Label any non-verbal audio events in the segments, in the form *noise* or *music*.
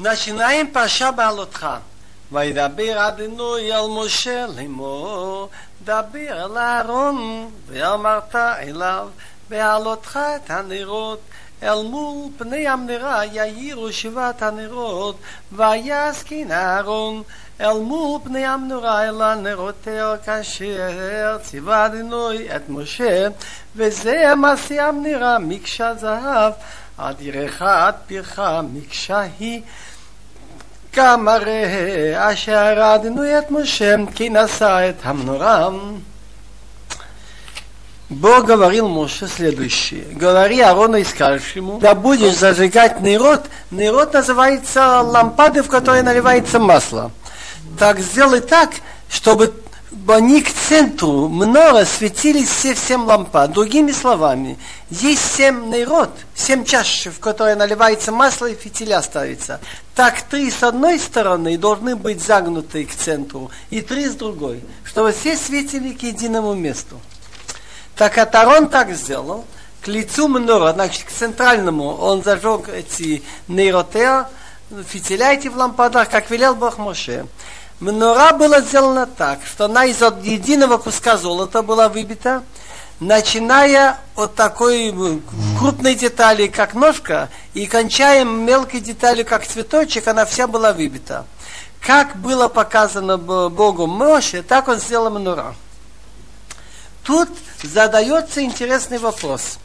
לשיניים פרשה בעלותך. וידבר אדינוי אל משה לאמור, דבר אל אהרון, ואמרת אליו, בעלותך את הנרות, אל מול פני המנרה יאירו שבעת הנרות, ויסכין אהרון, אל מול פני המנורה אל הנרותיה כאשר ציווה אדינוי את משה, וזה מעשה המנרה מקשה זהב, עד ירך עד פירך מקשה היא. גם הרי אשר אדנו את משה כי נשא את המנורה. Бог говорил Моше следующее. Говори Арону и скажешь ему, да будешь зажигать нерод. Нерод называется лампады, в которые наливается масло. Так сделай так, чтобы они к центру много светились все всем лампа. Другими словами, есть семь народ, семь чаш, в которые наливается масло и фитиля ставится. Так три с одной стороны должны быть загнуты к центру, и три с другой, чтобы все светили к единому месту. Так Атарон так сделал, к лицу Мнора, значит, к центральному, он зажег эти нейротеа, фитиля эти в лампадах, как велел Бог Моше. Мнора была сделана так, что она из единого куска золота была выбита, начиная от такой крупной детали, как ножка, и кончая мелкой деталью, как цветочек, она вся была выбита. Как было показано Богу Моше, так он сделал Мнора. Тут задается интересный вопрос.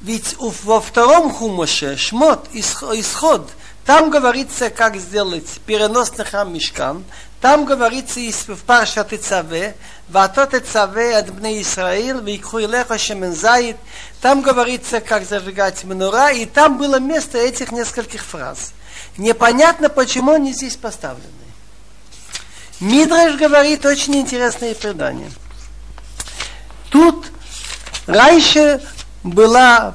Ведь во втором хумоше, шмот, исход, там говорится, как сделать переносный храм Мишкан. Там говорится в Парша Тецаве, Ватот Тецаве от Бне Исраил, Викху Илеха Шемензаид. Там говорится, как зажигать Менура, и там было место этих нескольких фраз. Непонятно, почему они здесь поставлены. Мидраш говорит очень интересное предание. Тут раньше была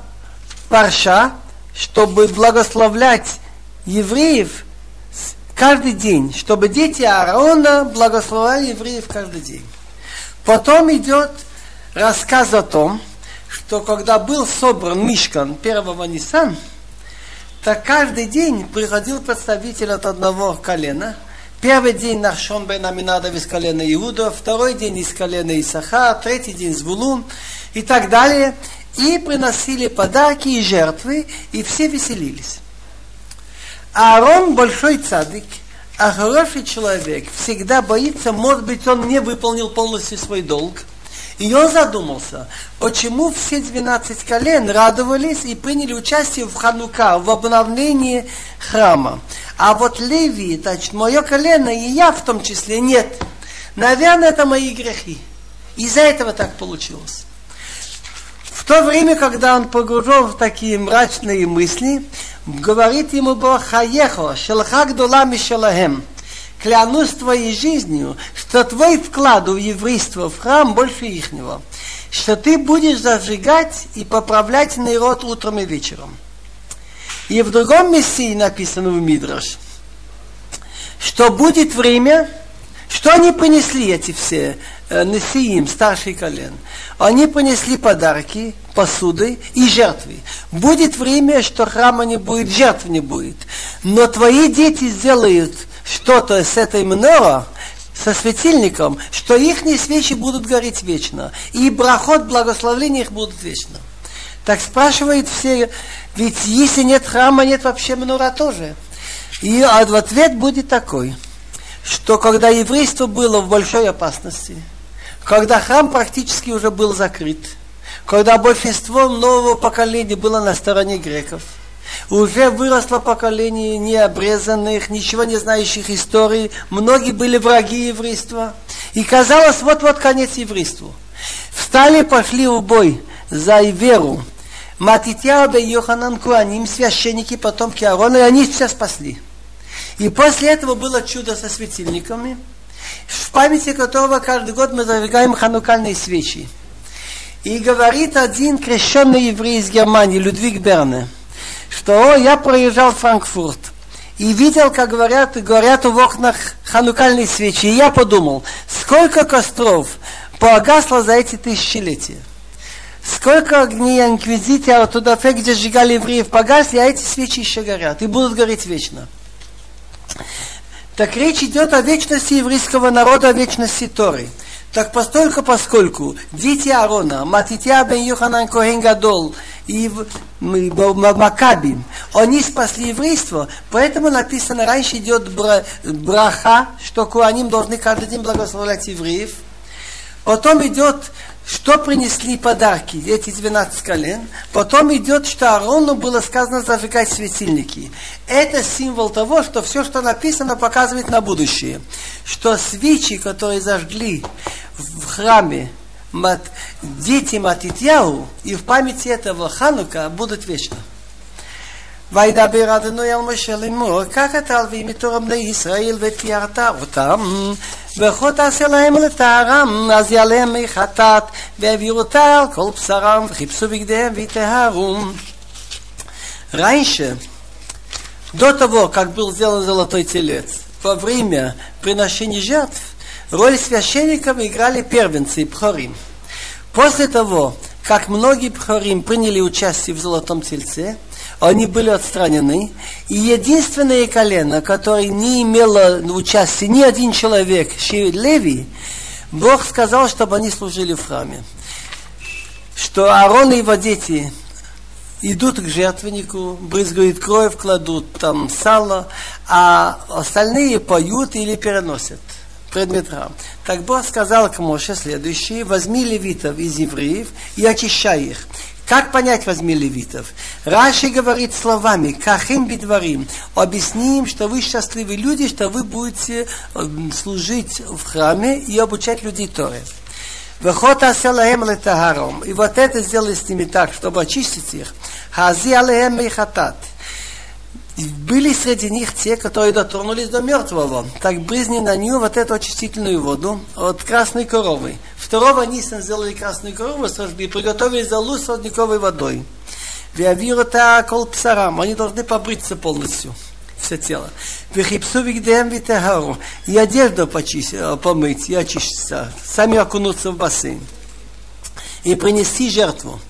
парша, чтобы благословлять евреев каждый день, чтобы дети Аарона благословляли евреев каждый день. Потом идет рассказ о том, что когда был собран Мишкан первого Нисан, так каждый день приходил представитель от одного колена. Первый день Нахшон бен Аминадов из колена Иуда, второй день из колена Исаха, третий день Звулун и так далее. И приносили подарки и жертвы, и все веселились. Аарон большой цадик, а хороший человек всегда боится, может быть, он не выполнил полностью свой долг. И он задумался, почему все 12 колен радовались и приняли участие в Ханука, в обновлении храма. А вот Леви, значит, мое колено, и я в том числе, нет. Наверное, это мои грехи. Из-за этого так получилось. В то время, когда он погружен в такие мрачные мысли, говорит ему Бог Хаехо, Шелха Гдула Мишелахем. Клянусь твоей жизнью, что твой вклад в еврейство в храм больше ихнего. Что ты будешь зажигать и поправлять народ утром и вечером. И в другом месте написано в Мидраш, что будет время, что они принесли эти все Несиим, старший колен? Они принесли подарки, посуды и жертвы. Будет время, что храма не будет, жертв не будет. Но твои дети сделают что-то с этой мнора, со светильником, что их свечи будут гореть вечно. И брахот, благословления их будут вечно. Так спрашивают все, ведь если нет храма, нет вообще мнора тоже. И ответ будет такой, что когда еврейство было в большой опасности, когда храм практически уже был закрыт, когда большинство нового поколения было на стороне греков. Уже выросло поколение необрезанных, ничего не знающих истории. Многие были враги еврейства. И казалось, вот-вот конец еврейству. Встали, пошли в бой за веру. Матитьяу и Йоханан Куаним, священники, потомки Аарона, и они все спасли. И после этого было чудо со светильниками, в памяти которого каждый год мы зажигаем ханукальные свечи. И говорит один крещенный еврей из Германии, Людвиг Берне, что я проезжал в Франкфурт и видел, как говорят, говорят в окнах ханукальные свечи. И я подумал, сколько костров погасло за эти тысячелетия. Сколько огней инквизитора туда, где сжигали евреев, погасли, а эти свечи еще горят и будут гореть вечно. Так речь идет о вечности еврейского народа, о вечности Торы. Так постольку, поскольку дети Аарона, Матитя бен Йоханан Коген Гадол и Макаби, они спасли еврейство, поэтому написано, раньше идет браха, что куаним должны каждый день благословлять евреев. Потом идет что принесли подарки, эти 12 колен. Потом идет, что Аарону было сказано зажигать светильники. Это символ того, что все, что написано, показывает на будущее. Что свечи, которые зажгли в храме мат, дети Матитьяу, и в памяти этого Ханука будут вечно. וידבר אדוני על משה לאמור, קח את הלווים מתור בני ישראל ותיארת אותם, וכה תעשה להם לטהרם, אז יעלה מי חטאת, והעבירו אותה על כל בשרם, וחיפשו בגדיהם ויטהרו. Раньше, до того, как был сделан золотой телец, во время приношения жертв, роль священников играли первенцы и пхорим. После того, как многие пхорим приняли участие в золотом тельце, они были отстранены. И единственное колено, которое не имело участия ни один человек, Леви, Бог сказал, чтобы они служили в храме. Что Аарон и его дети идут к жертвеннику, брызгают кровь, кладут там сало, а остальные поют или переносят предмет храм. Так Бог сказал к Моше следующее, возьми левитов из евреев и очищай их. Как понять возьми левитов? Раши говорит словами, кахим бедварим, объясни им, что вы счастливые люди, что вы будете э, служить в храме и обучать людей Торе. Вехот аселаем летагаром. И вот это сделай с ними так, чтобы очистить их. Хази алеем. Были среди них те, которые дотронулись до мертвого. Так брызни на нее вот эту очистительную воду от красной коровы. Второго Нисан сделали красную корову, сожгли, приготовили залу с родниковой водой. Виавирута кол псарам. Они должны побриться полностью все тело. Вихипсу вигдем витегару. И одежду почистить, э, помыть, и очиститься. Сами окунуться в бассейн. И принести жертву.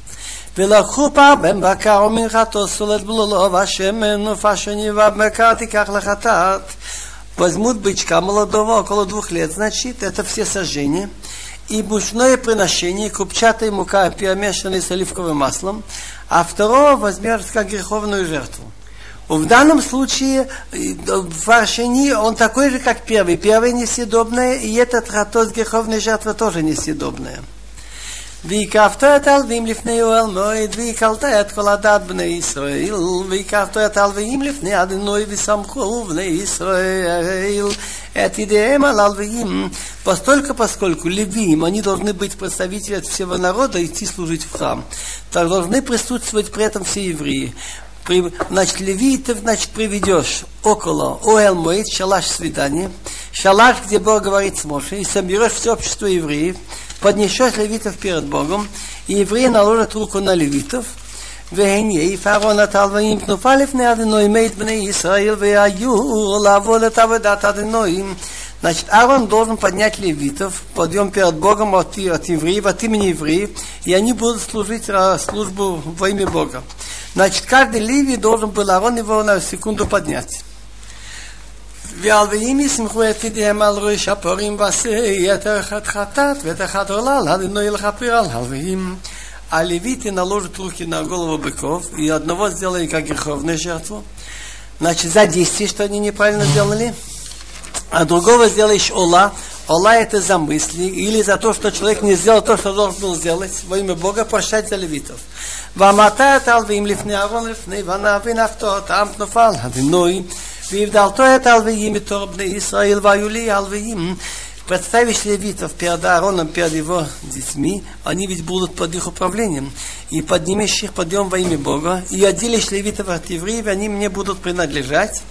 ולקחו פעם בקר ומנחתו סולת בלולו והשמן ופשני ובקר תיקח לחטאת. Возьмут бычка молодого около двух лет, значит, это все сожжения. И мучное приношение, купчатая мука, перемешанная с оливковым маслом, а второго возьмешь как греховную жертву. В данном случае варшини, он такой же, как первый. Первый несъедобное, и этот хатос греховной жертвы тоже несъедобная. והקפת את הלווים לפני אוהל מועד, והקלת את כל הדת בני ישראל, והקפת את הלווים לפני אדינוי וסמכו בני ישראל, Этидеэма лалвиим, постолько поскольку левиим, они должны быть представители от всего народа идти служить в храм. Так должны присутствовать при этом все евреи. При, значит, левитов, значит, приведешь около. Оэл Моид, шалаш свидания, шалаш, где Бог говорит с Моше, и соберешь все общество евреев, поднесешь левитов перед Богом, и евреи наложат руку на левитов – והנה יפרעון התלווים תנופה לפני אדינוי מת בני ישראל והיו לעבוד את עבודת אדינויים. Значит, Аарон должен поднять левитов, подъем перед Богом от, от евреев, от имени евреев, и они будут служить службу во имя Бога. Значит, каждый левий должен был Аарон его на секунду поднять. והלוויים ישמחו את ידיהם על ראש הפורים ועשה את אחד חטאת ואת אחד עולל, הלינוי לכפר על הלוויים. А левиты наложат руки на голову быков, и одного сделали как греховную жертву. Значит, за действие, что они неправильно сделали, а другого сделаешь ола. Ола это за мысли, или за то, что человек не сделал то, что должен был сделать, во имя Бога прощать за левитов. ואמרת את הלווים לפני אהרון לפני בניו ונפתות עם תנופל הדינוי והבדלתו את הלוויים מתור בני ישראל והיו לי הלוויים Представишь левитов перед Аароном, перед его детьми, они ведь будут под их управлением. И поднимешь их подъем во имя Бога, и отделишь левитов от евреев, они мне будут принадлежать.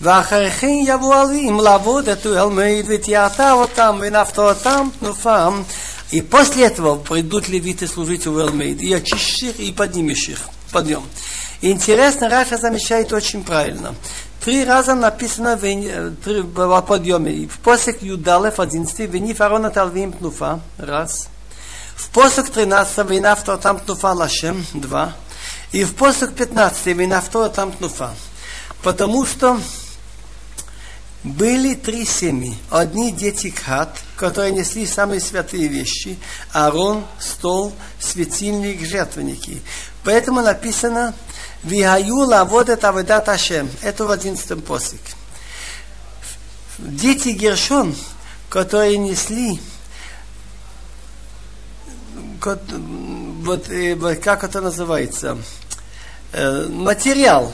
ואחריכם יבואו הלווים לעבוד את אלמד ותיארת אותם ונפת אותם תנופם и после этого придут левиты служить у Элмейд, и очистишь их, и поднимешь их. Подъем. Интересно, Раша замечает очень правильно. Три раза написано в, в подъеме. В посек Юдалев 11, вини фарона талвим пнуфа, раз. В посек 13, винафто там пнуфа лашем, два. И в посек 15, винафто там пнуфа. Потому что были три семьи. Одни дети Кат, которые несли самые святые вещи. Арон, стол, светильник, жертвенники. Поэтому написано «Вихаю лаводет аведат Ашем». Это в одиннадцатом посыке. Дети Гершон, которые несли вот, э, как это называется, э, материал,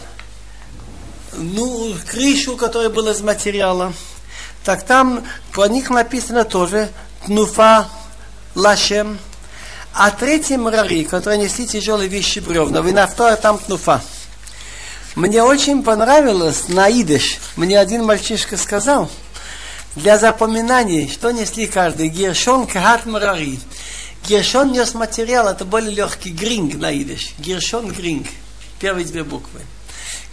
ну, крышу, которая была из материала, так там по них написано тоже Тнуфа Лашем, а третий мрари, которые несли тяжелые вещи бревна, и на второй там Тнуфа. Мне очень понравилось на идыш. Мне один мальчишка сказал, для запоминания, что несли каждый. Гершон Кахат Марари. Гершон нес материал, это более легкий гринг на идыш. Гершон гринг. Первые две буквы.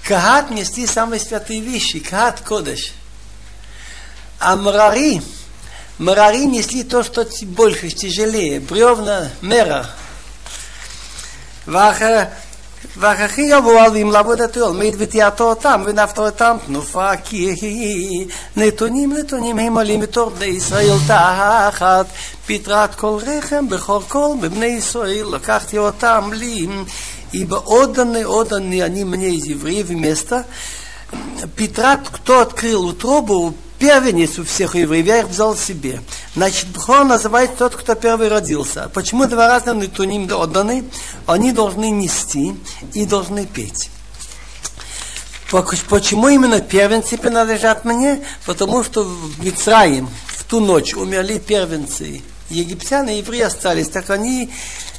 Кахат несли самые святые вещи. Кахат Кодеш. А Марари, Марари несли то, что больше, тяжелее. Бревна, мера. Ваха והכי יבואו עלים לעבודת עולמית ותיאטו אותם ונפתו אותם תנופה כי נתונים נתונים הם עולים מתוך בני ישראל תחת פטרת כל רחם בכור כל בבני ישראל לקחתי אותם לי и отданы, отданы они мне из евреев место. Петрат, кто открыл утробу, первенец у всех евреев, взял себе. Значит, Бхор называет тот, кто первый родился. Почему два разных нетуним отданы? Они должны нести и должны петь. Почему именно первенцы принадлежат мне? Потому что в Мицраим в ту ночь умерли первенцы. Египтяне и евреи остались, так они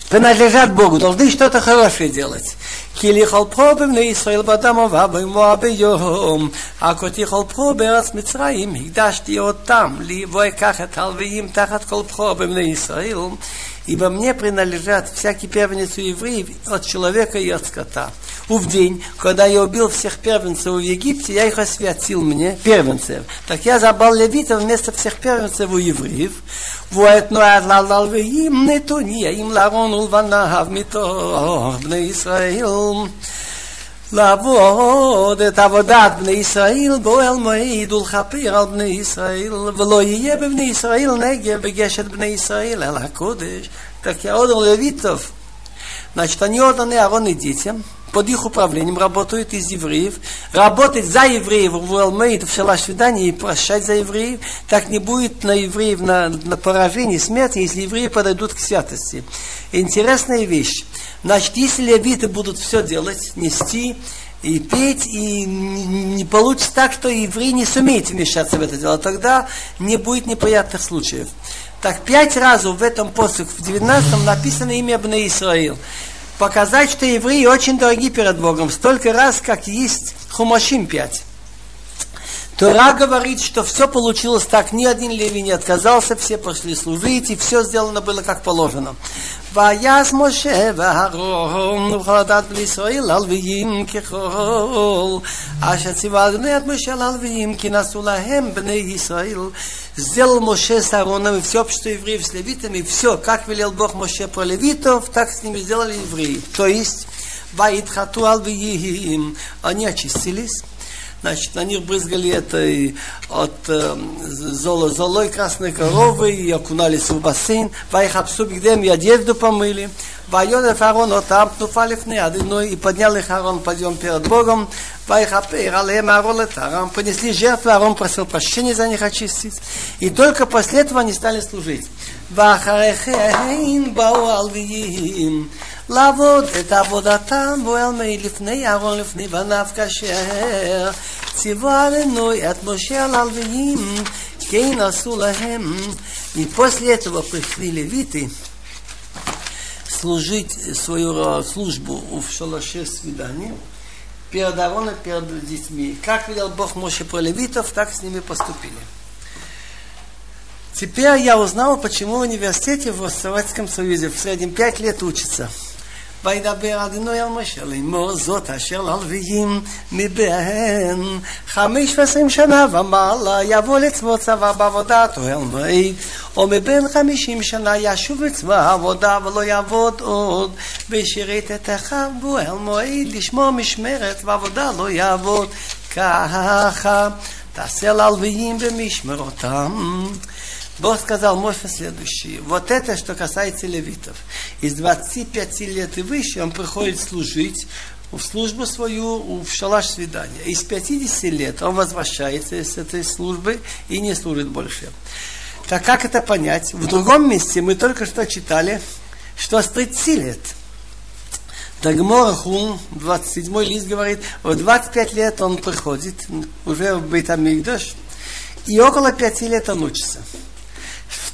принадлежат Богу, должны что-то хорошее делать. Килихал пробы на Исраил бадама вабы муабием, а котихал пробы от Мицраим, игдашти от там, либо как это алвиим тахат кол пробы на Исраил, ибо мне принадлежат всякий первенец у евреев от человека и от скота. В день, когда я убил всех первенцев в Египте, я их освятил мне, первенцев. Так я забрал левитов вместо всех первенцев у евреев. ואת נועד ללוויים נתוניים לארון ולבניו מתוך בני ישראל. לעבוד את עבודת בני ישראל באוהל מועד ולכפר על בני ישראל ולא יהיה בבני ישראל נגב בגשת בני ישראל אל הקודש. Так я отдал левитов. Значит, они отданы Аарон и детям под их управлением работают из евреев, работать за евреев в Уэлмейт, в шалаш свидания и прощать за евреев, так не будет на евреев на, на поражение, смерти, если евреи подойдут к святости. Интересная вещь. Значит, если левиты будут все делать, нести, и петь, и не получится так, что евреи не сумеют вмешаться в это дело, тогда не будет неприятных случаев. Так пять раз в этом посох, в 19 написано имя Бне Исраил показать, что евреи очень дороги перед Богом, столько раз, как есть хумашим пять. Тора говорит, что все получилось так, ни один леви не отказался, все пошли служить, и все сделано было как положено. ויעש משה ואהרון ובכל בני ישראל הלוויים ככל אשר ציווה אדוני את משה להלוויים כי נשאו להם בני ישראל сделал Моше с Аароном и все общество евреев с левитами, все, как велел Бог Моше про левитов, так с ними сделали евреи. То есть, Ваидхату алвиим, они очистились, значит, на них брызгали этой от э, золо, золой красной коровы и окунались в бассейн. Вайхапсу, где им одежду помыли. Вайонев Арон отам тнуфалифны ну и подняли их Арон подъем перед Богом. Вайхапер алем Арон летарам. Понесли жертву, Арон просил прощения за них очистить. И только после этого они стали служить. Вахарехейн бау. לעבוד את עבודתם בועל מי לפני אהרון לפני בניו כאשר ציווה עלינו את משה על הלוויים כן עשו להם и после этого пришли левиты служить свою службу в шалаше свидания перед Аароном, перед детьми. Как велел Бог Моше про левитов, так с ними поступили. Теперь я узнал, почему в университете в Советском Союзе в среднем пять лет учатся. וידבר אדוני אל משה לאמור זאת אשר ללוויים מבין חמש ועשרים שנה ומעלה יבוא לצבא צבא בעבודת אוהל מועד או מבין חמישים שנה ישוב לצבא העבודה ולא יעבוד עוד. ושירת את אחיו באוהל מועד לשמור משמרת ועבודה לא יעבוד. ככה תעשה ללוויים במשמרותם. Бог сказал Моше следующее. Вот это, что касается левитов. Из 25 лет и выше он приходит служить в службу свою в шалаш свидания. Из 50 лет он возвращается с этой службы и не служит больше. Так как это понять? В другом месте мы только что читали, что с 30 лет. Дагмор Хун, 27 лист говорит, в 25 лет он приходит, уже в Бейтамикдаш, и около 5 лет он учится.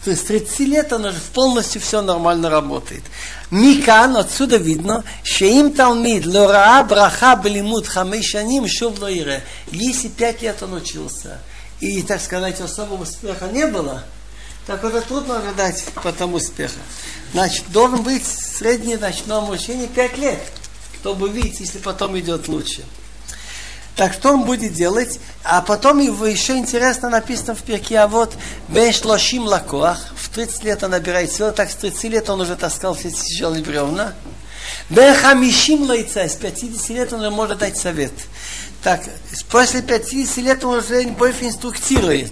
С 30 лет он уже полностью все нормально работает. Микан, отсюда видно, что им Талмид, лора браха блимут хамешаним шув лоире. Если 5 лет он учился, и, так сказать, особого успеха не было, так это трудно ожидать потом успеха. Значит, должен быть среднее ночное обучение 5 лет, чтобы видеть, если потом идет лучше. Так что он будет делать? А потом его еще интересно написано в перке, а вот Бен Шлошим Лакоах, в 30 лет он набирает силы, так с 30 лет он уже таскал все тяжелые бревна. Бен Хамишим Лайца, с 50 лет он уже может дать совет. Так, после 50 лет он уже больше инструктирует.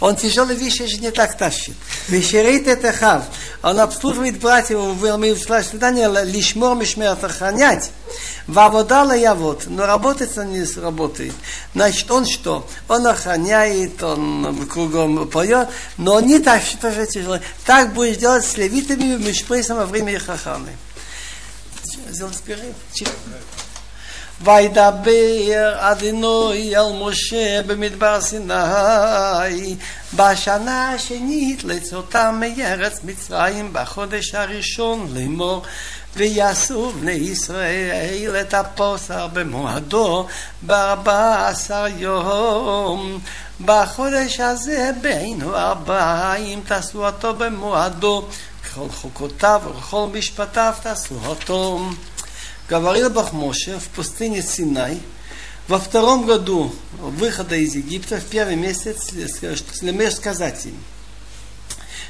Он тяжелые вещи же не так тащит. Вещерит это хав. Он обслуживает братьев в свидание лишмор мишмер охранять. Ваводала я вот, но работать он не работает. Значит, он что? Он охраняет, он кругом поет, но не так, что же тяжело. Так будешь делать с левитами Мишпрейсом во время их охраны. Сделать. וידבר אדינוי אל משה במדבר סיני. בשנה השנית לצאתם מארץ מצרים בחודש הראשון לאמור ויעשו בני ישראל את הפוסר במועדו בארבע עשר יום. בחודש הזה בינו ארבעים תעשו אותו במועדו ככל חוקותיו וכל משפטיו תעשו אותו говорил Бог Моше в пустыне Синай, во втором году выхода из Египта, в первый месяц, Лемеш сказать им,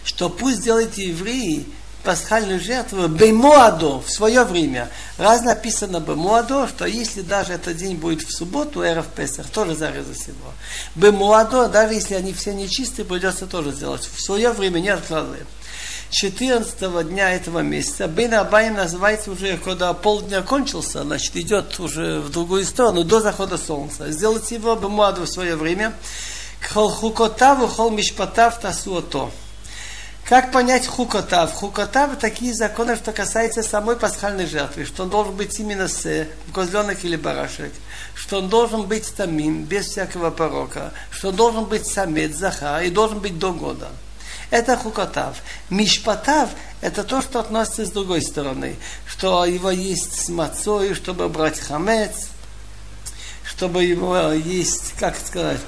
что пусть делают евреи пасхальную жертву Беймуадо в свое время. Раз написано Беймуадо, что если даже этот день будет в субботу, эра в Песах, тоже зарезать его. Беймуадо, даже если они все нечистые, придется тоже сделать. В свое время не откладываем. 14 дня этого месяца. Бен Абаим называется уже, когда полдня кончился, значит, идет уже в другую сторону, до захода солнца. Сделать его бумаду в свое время. Хол хукотаву, хол мишпатав тасуото. Как понять хукотав? Хукотав – такие законы, что касается самой пасхальной жертвы, что он должен быть именно с козленок или барашек, что он должен быть тамим, без всякого порока, что он должен быть самец, заха, и должен быть до года. Это хукотав. Мишпатав – это то, что относится с другой стороны. Что его есть с мацой, чтобы брать хамец, чтобы его есть, как сказать,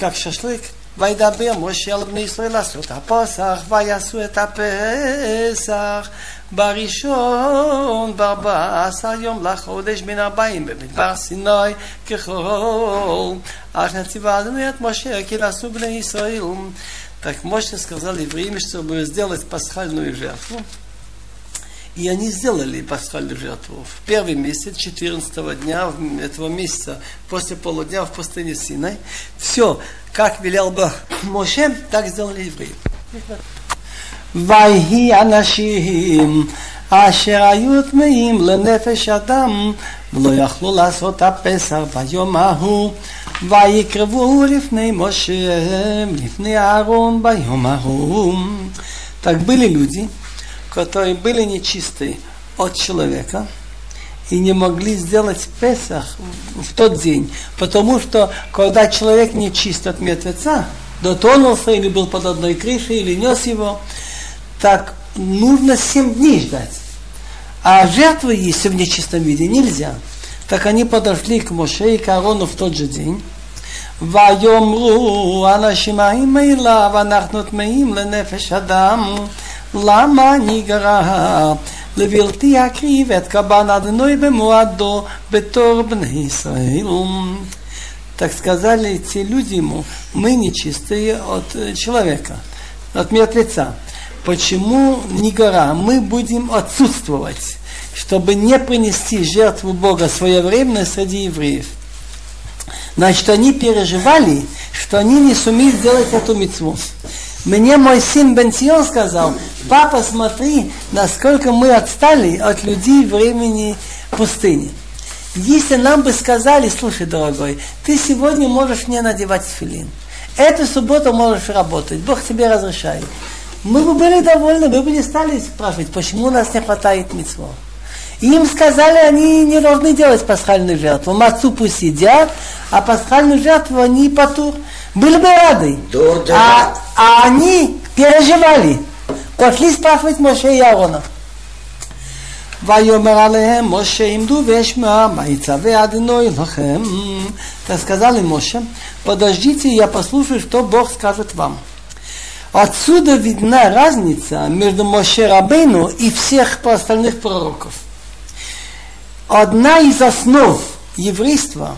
как шашлык. וידבר משה על בני ישראל לעשות הפסח, ויעשו את הפסח בראשון בארבע עשר יום לחודש בין ארבעים במדבר סיני ככל אך נציבה אדוני את משה כי לעשו בני ישראל Так Моше сказал евреям, чтобы сделать пасхальную жертву. И они сделали пасхальную жертву в первый месяц, 14 дня этого месяца, после полудня в пустыне Синай. Все, как велел бы Моше, так сделали евреи. ויהי אנשים אשר היו טמאים לנפש אדם ולא יכלו לעשות הפסח ביום ההוא ויקרבו לפני משה לפני אהרון ביום ההוא Так были люди, которые были нечистые от человека и не могли сделать Песах в тот день, потому что когда человек нечист от мертвеца, дотронулся или был под одной крышей, или нес его, так нужно семь дней ждать. А жертвы, если в нечистом виде, нельзя. Так они подошли к Моше и к Аарону в тот же день. ויאמרו אנשים האם אליו אנחנו טמאים לנפש אדם למה נגרע לבלתי אקריב את קבן אדוני במועדו בתור בני ישראל так сказали те люди ему, мы нечистые от человека, от мертвеца. Почему не гора? Мы будем отсутствовать, чтобы не принести жертву Бога своевременно среди евреев. Значит, они переживали, что они не сумеют сделать эту мецву. Мне мой сын Бенсион сказал, папа, смотри, насколько мы отстали от людей времени пустыни. Если нам бы сказали, слушай, дорогой, ты сегодня можешь не надевать филин. Эту субботу можешь работать, Бог тебе разрешает. Мы бы были довольны, мы бы не стали спрашивать, почему у нас не хватает митцвот. Им сказали, они не должны делать пасхальную жертву. Мацу пусть едят, а пасхальную жертву они потур Были бы рады. А, а они переживали. Пошли спрашивать Моше и Аарона. ויאמר עליהם משה עמדו ואשמע מה יצווה אדוני לכם. Так сказал им Моше, подождите, я послушаю, что Бог скажет вам. Отсюда видна разница между Моше Рабейну и всех остальных пророков одна из основ еврейства,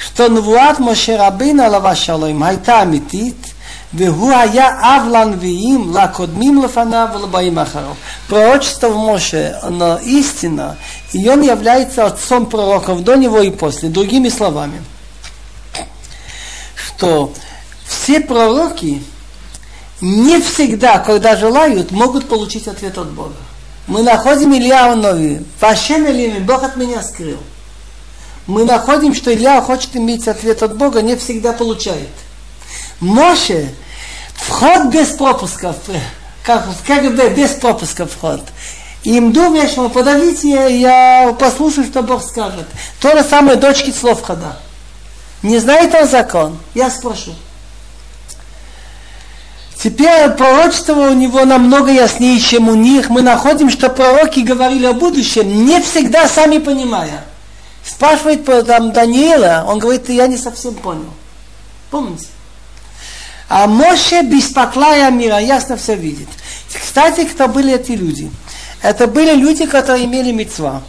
что Навуат Моше Рабейна Лавашалоим הייתה אמיתית, והוא היה אב לנביאים, לקודמים לפניו ולבאים אחריו. Пророчество в Моше, оно истина, и он является отцом пророков до него и после. Другими словами, что все пророки не всегда, когда желают, могут получить ответ от Бога мы находим Илья Нови. Вашем Илими, Бог от меня скрыл. Мы находим, что Илья хочет иметь ответ от Бога, не всегда получает. Моше, вход без пропусков, как в КГБ, без пропуска вход. Им думаешь, ну, подавите, я послушаю, что Бог скажет. То же самое дочки слов хода. Не знает он закон? Я спрошу. Теперь пророчество у него намного яснее, чем у них. Мы находим, что пророки говорили о будущем, не всегда сами понимая. Спрашивает там Даниила, он говорит, я не совсем понял. Помните? А Моше без поклая мира ясно все видит. Кстати, кто были эти люди? Это были люди, которые имели мецва.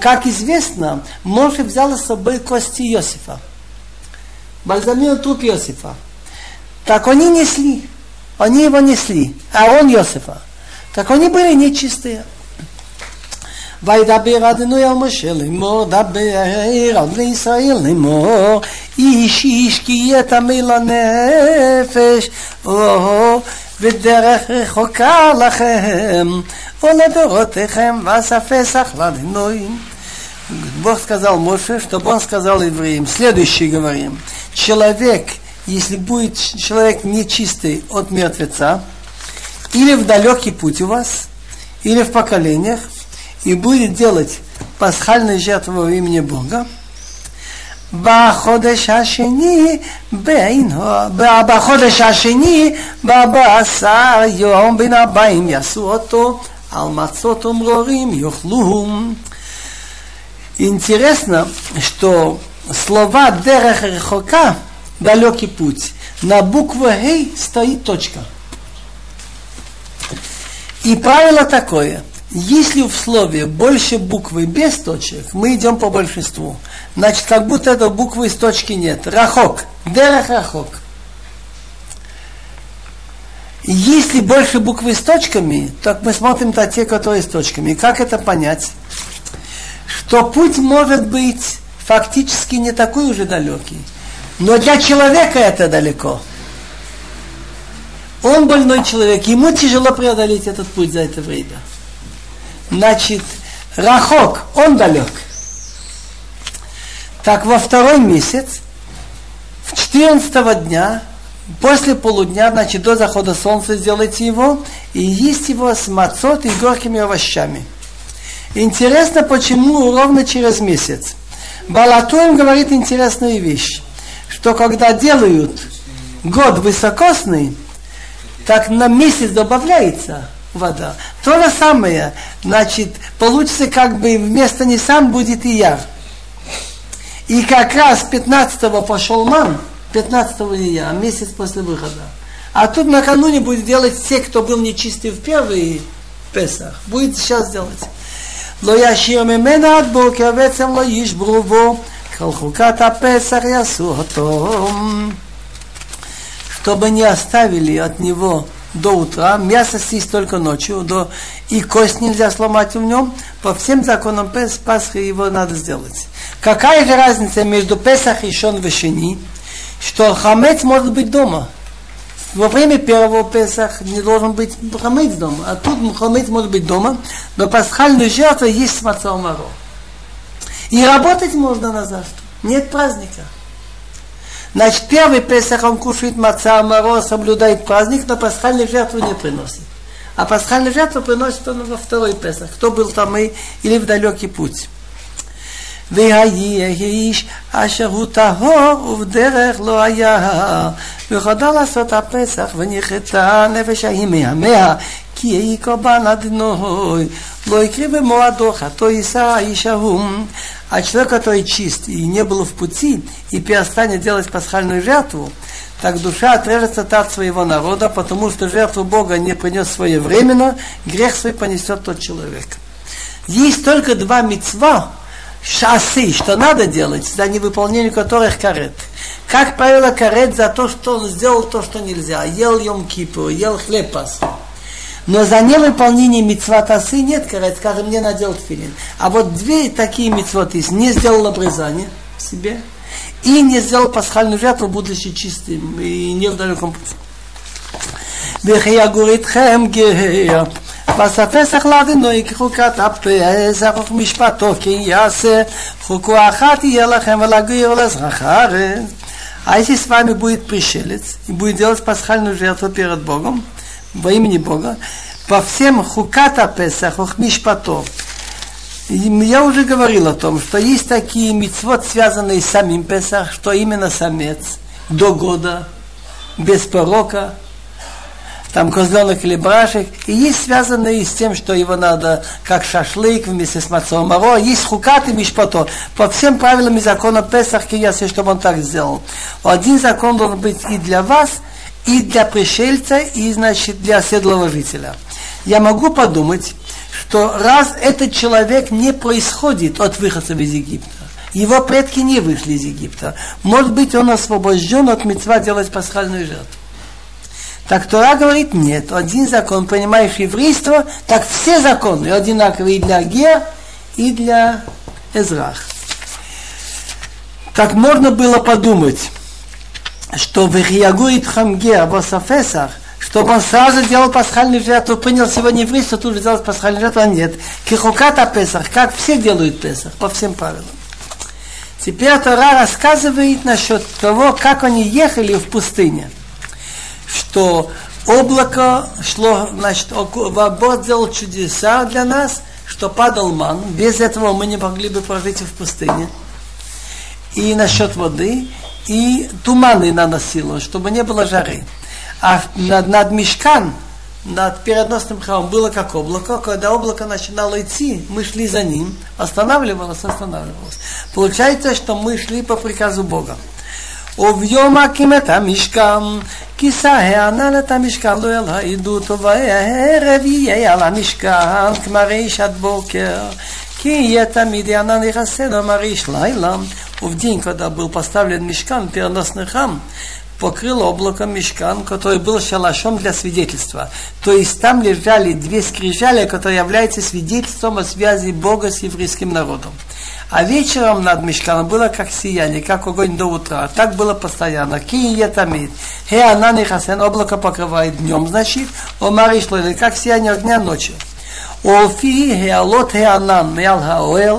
Как известно, Моше взял с собой кости Иосифа. Бальзамил труп Иосифа. Так они несли. Они его несли, а он Иосифа. Так они были нечистые. וידבר אדוני על משה לאמור, דבר על בני ישראל לאמור, איש איש כי יהיה טמא לנפש, ודרך רחוקה לכם, ולדורותיכם, ועשה פסח לאדוני. Бог сказал Моше, чтобы он сказал евреям, следующее говорим, человек если будет человек нечистый от мертвеца, или в далекий путь у вас, или в поколениях, и будет делать пасхальную жертву во имени Бога, בחודש השני, בינו, בחודש השני, בבשר יום בין הבאים יעשו אותו, על מצות ומרורים יאכלו. Интересно, что слова «дерех рехока» далекий путь. На букву Гей стоит точка. И правило такое. если в слове больше буквы без точек, мы идем по большинству. Значит, как будто этой буквы с точки нет. Рахок. Дерах рахок. Если больше буквы с точками, то мы смотрим на те, которые с точками. Как это понять? Что путь может быть фактически не такой уже далекий. Но для человека это далеко. Он больной человек, ему тяжело преодолеть этот путь за это время. Значит, Рахок, он далек. Так во второй месяц, в 14 дня, после полудня, значит, до захода солнца сделайте его, и есть его с мацот и горькими овощами. Интересно, почему ровно через месяц. Балатуем говорит интересную вещь что когда делают год высокосный, так на месяц добавляется вода. То же самое, значит, получится как бы вместо Нисан будет и Яр. И как раз 15-го пошел ман, 15-го я, месяц после выхода. А тут накануне будет делать те, кто был нечистый в первый Песах. Будет сейчас делать. לא ישיר ממנה עד בוקר ועצם לא ישברו בו כל חוקת הפסח יעשו אותו, чтобы не оставили от него до утра, мясо съесть только ночью, до, и кость нельзя сломать в нем, по всем законам Пес, Пасхи его надо сделать. Какая же разница между Песах и Шон Вешени, что хамец может быть дома? Во время первого Песах не должен быть хамец дома, а тут хамец может быть дома, но пасхальная жертва есть маца маро. И работать можно на завтра. Нет праздника. Значит, первый Песах он кушает маца, маро, соблюдает праздник, но пасхальную жертву не приносит. А пасхальную жертву приносит он во второй Песах. Кто был там и, или в далекий путь. והיה איש אשר הוא טהור ובדרך לא היה וחדל לעשות הפסח ונחתה הנפש ההיא מהמאה כי יהי קורבן אדנוי לא יקריא במועדו חטא יישא האיש ההוא а человек, который чист и не был в пути, и перестанет делать пасхальную жертву, так душа отрежется от своего народа, потому что жертву Бога не принес своевременно, грех свой понесет тот человек. Есть только два мецва, шассы, что надо делать, за невыполнение которых карет. Как правило, карет за то, что он сделал то, что нельзя. Ел Йом Кипур, ел хлеб пас. Но за невыполнение митцватасы нет карет, скажем, не надел филин. А вот две такие митцвот есть. Не сделал обрезание себе и не сделал пасхальную жертву, будучи чистым и не в далеком пути. וכי יגור איתכם גאה בספסח לאדינוי כחוקת הפסח וכמשפטו כי יעשה חוקו אחת יהיה לכם ולגיר לאזרח הארץ. А если с вами будет пришелец и будет делать пасхальную жертву перед Богом, во имени Бога, по всем хуката Песах, мишпато. Я уже говорил о том, что есть такие мицвод, связанные с самим Песах, что именно самец до года, без порока, там козленок или брашек, и есть связанные с тем, что его надо, как шашлык вместе с мацом маро, есть хукат и мишпато. По всем правилам и законам Песах Киясе, чтобы он так сделал. Один закон должен быть и для вас, и для пришельца, и, значит, для оседлого жителя. Я могу подумать, что раз этот человек не происходит от выходцев из Египта, его предки не вышли из Египта, может быть, он освобожден от мецва делать пасхальную жертву. Так Тора говорит, нет, один закон, понимаешь еврейство, так все законы одинаковые и для Гер, и для Эзрах. Так можно было подумать, что в Ихиягуит Хамгер, Босафесах, чтобы он сразу делал пасхальную жертву, принял сегодня еврейство, тут же делать пасхальную жертву, а нет. Кихуката Песах, как все делают Песах, по всем правилам. Теперь Тора рассказывает насчет того, как они ехали в пустыне что облако шло, значит, Бог сделал чудеса для нас, что падал ман. Без этого мы не могли бы прожить в пустыне. И насчет воды, и туманы наносило, чтобы не было жары. А над, над мешкан, над переносным храмом было как облако. Когда облако начинало идти, мы шли за ним, останавливалось, останавливалось. Получается, что мы шли по приказу Бога. וביום הקים את המשכן, כיסה הענן את המשכן לא אל העדות, ובערב יהיה על המשכן כמרעיש עד בוקר. כי יהיה תמיד הענן יכסה לו מרעיש לילה. в день, когда был поставлен мешкан, переносный храм, покрыл облаком мешкан, который был шалашом для свидетельства. То есть там лежали две скрижали, которые являются свидетельством о связи Бога с еврейским народом. А вечером над мешканом было как сияние, как огонь до утра. Так было постоянно. Кия тамид. Хе анани хасен, облако покрывает днем, значит, омариш как сияние огня ночью. ולפי העלות הענן מעל האוהל,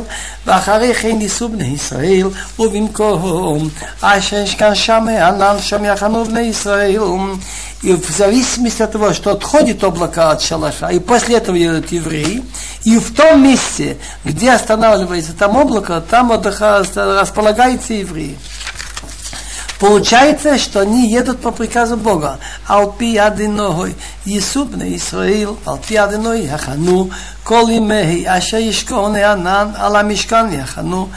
ואחרי כן ניסו בני ישראל, ובמקום אשר יש כאן שם הענן, שם יחנו בני ישראל. И в зависимости от того, что отходит облако от шалаша, и после этого едут евреи, и в том месте, где останавливается там облако, там отдыхают, располагаются евреи. Получается, что они едут по приказу Бога. Алпи адиной, Исубне Исраил, Алпи адиной, Яхану, Коли мехи, Аша Ишконе Анан, Ала Мишкан Яхану.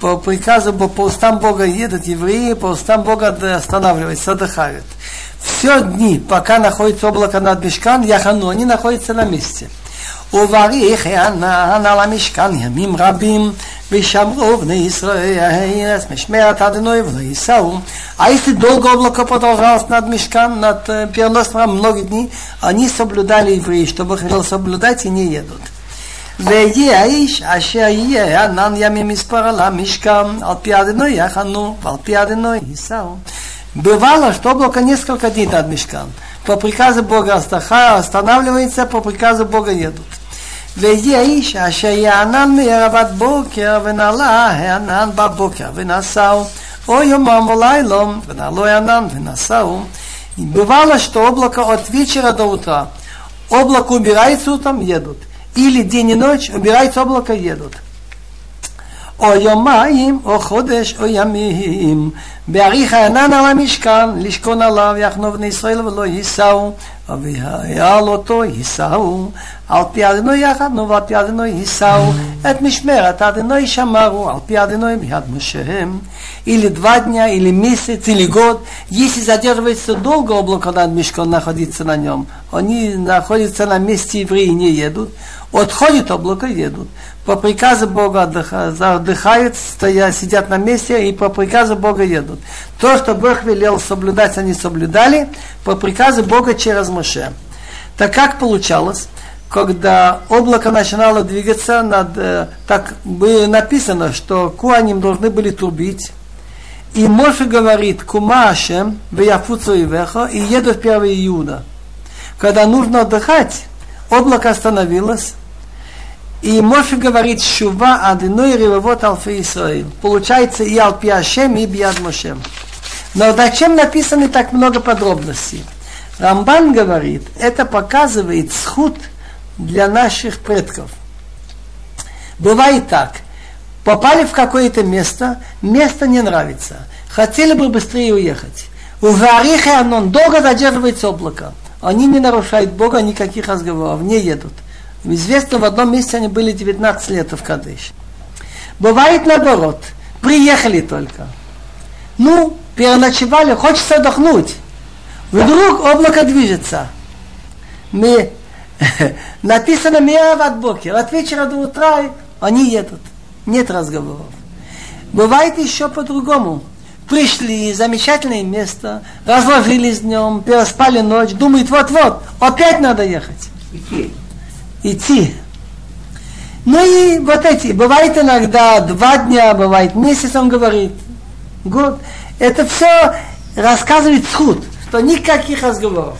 По приказу, по устам Бога едут евреи, по устам Бога останавливаются, отдыхают. Все дни, пока находится облако над Мишкан, Яхану, они находятся на месте. ובריך הענן על המשכן ימים רבים, ושמרו בני ישראל משמרת Адоной в Исау. А если долго облако продолжалось над мешком, над переносом многие дни, они соблюдали евреи, чтобы хотел соблюдать и не едут. ויהיה האיש אשר יהיה ענן ימים מספר על המשכן, על פי אדוני יחנו, ועל пи אדוני יישאו. Бывало, что облако несколько дней над мешкан. По приказу Бога останавливается, по приказу Бога едут. ויהיה האיש אשר יענן מערבת בוקר ונעלה הענן בבוקר ונסעו או יומם ולילום ונעלו הענן ונסעו Бывало, что облако от вечера до утра. Облако убирается утром, едут. Или день и ночь убирается облако, едут. או יומיים, או חודש, או ימים. באריך הענן על המשכן, לשכון עליו, יחנוב בני ישראל ולא יישאו, ויעל אותו יישאו, על פי אדינוי יחדנו ועל פי אדינוי יישאו, את משמרת אדינוי שמרו, על пи Адиной ביד Мошеем. Или два дня, или месяц, или год. Если задерживается долго облако над мешком, находиться на нем, они находятся на месте евреи не едут, отходит облако, едут по приказу Бога отдыхают, стоят, сидят на месте и по приказу Бога едут. То, что Бог велел соблюдать, они соблюдали по приказу Бога через Моше. Так как получалось? Когда облако начинало двигаться, над, э, так было написано, что куаним должны были трубить. И Моше говорит, кума Ашем, вяфуцу и вехо, и едут 1 июня. Когда нужно отдыхать, облако остановилось, и Моше говорит, шува адыной ревовод алфе Исраил. Получается и алпи Ашем, и биад Моше. Но зачем написаны так много подробностей? Рамбан говорит, это показывает сход для наших предков. Бывает так. Попали в какое-то место, место не нравится. Хотели бы быстрее уехать. У Варихе Анон долго задерживается облако. Они не нарушают Бога, никаких разговоров, не едут. Известно, в одном месте они были 19 лет в Кадыш. Бывает наоборот. Приехали только. Ну, переночевали, хочется отдохнуть. Вдруг облако движется. Мы, *laughs* написано Миав от Бокер. От вечера до утра они едут. Нет разговоров. Бывает еще по-другому. Пришли, замечательное место, разложились днем, переспали ночь, думают, вот-вот, опять надо ехать идти. Ну и вот эти, бывает иногда два дня, бывает месяц, он говорит, год. Это все рассказывает сход, что никаких разговоров.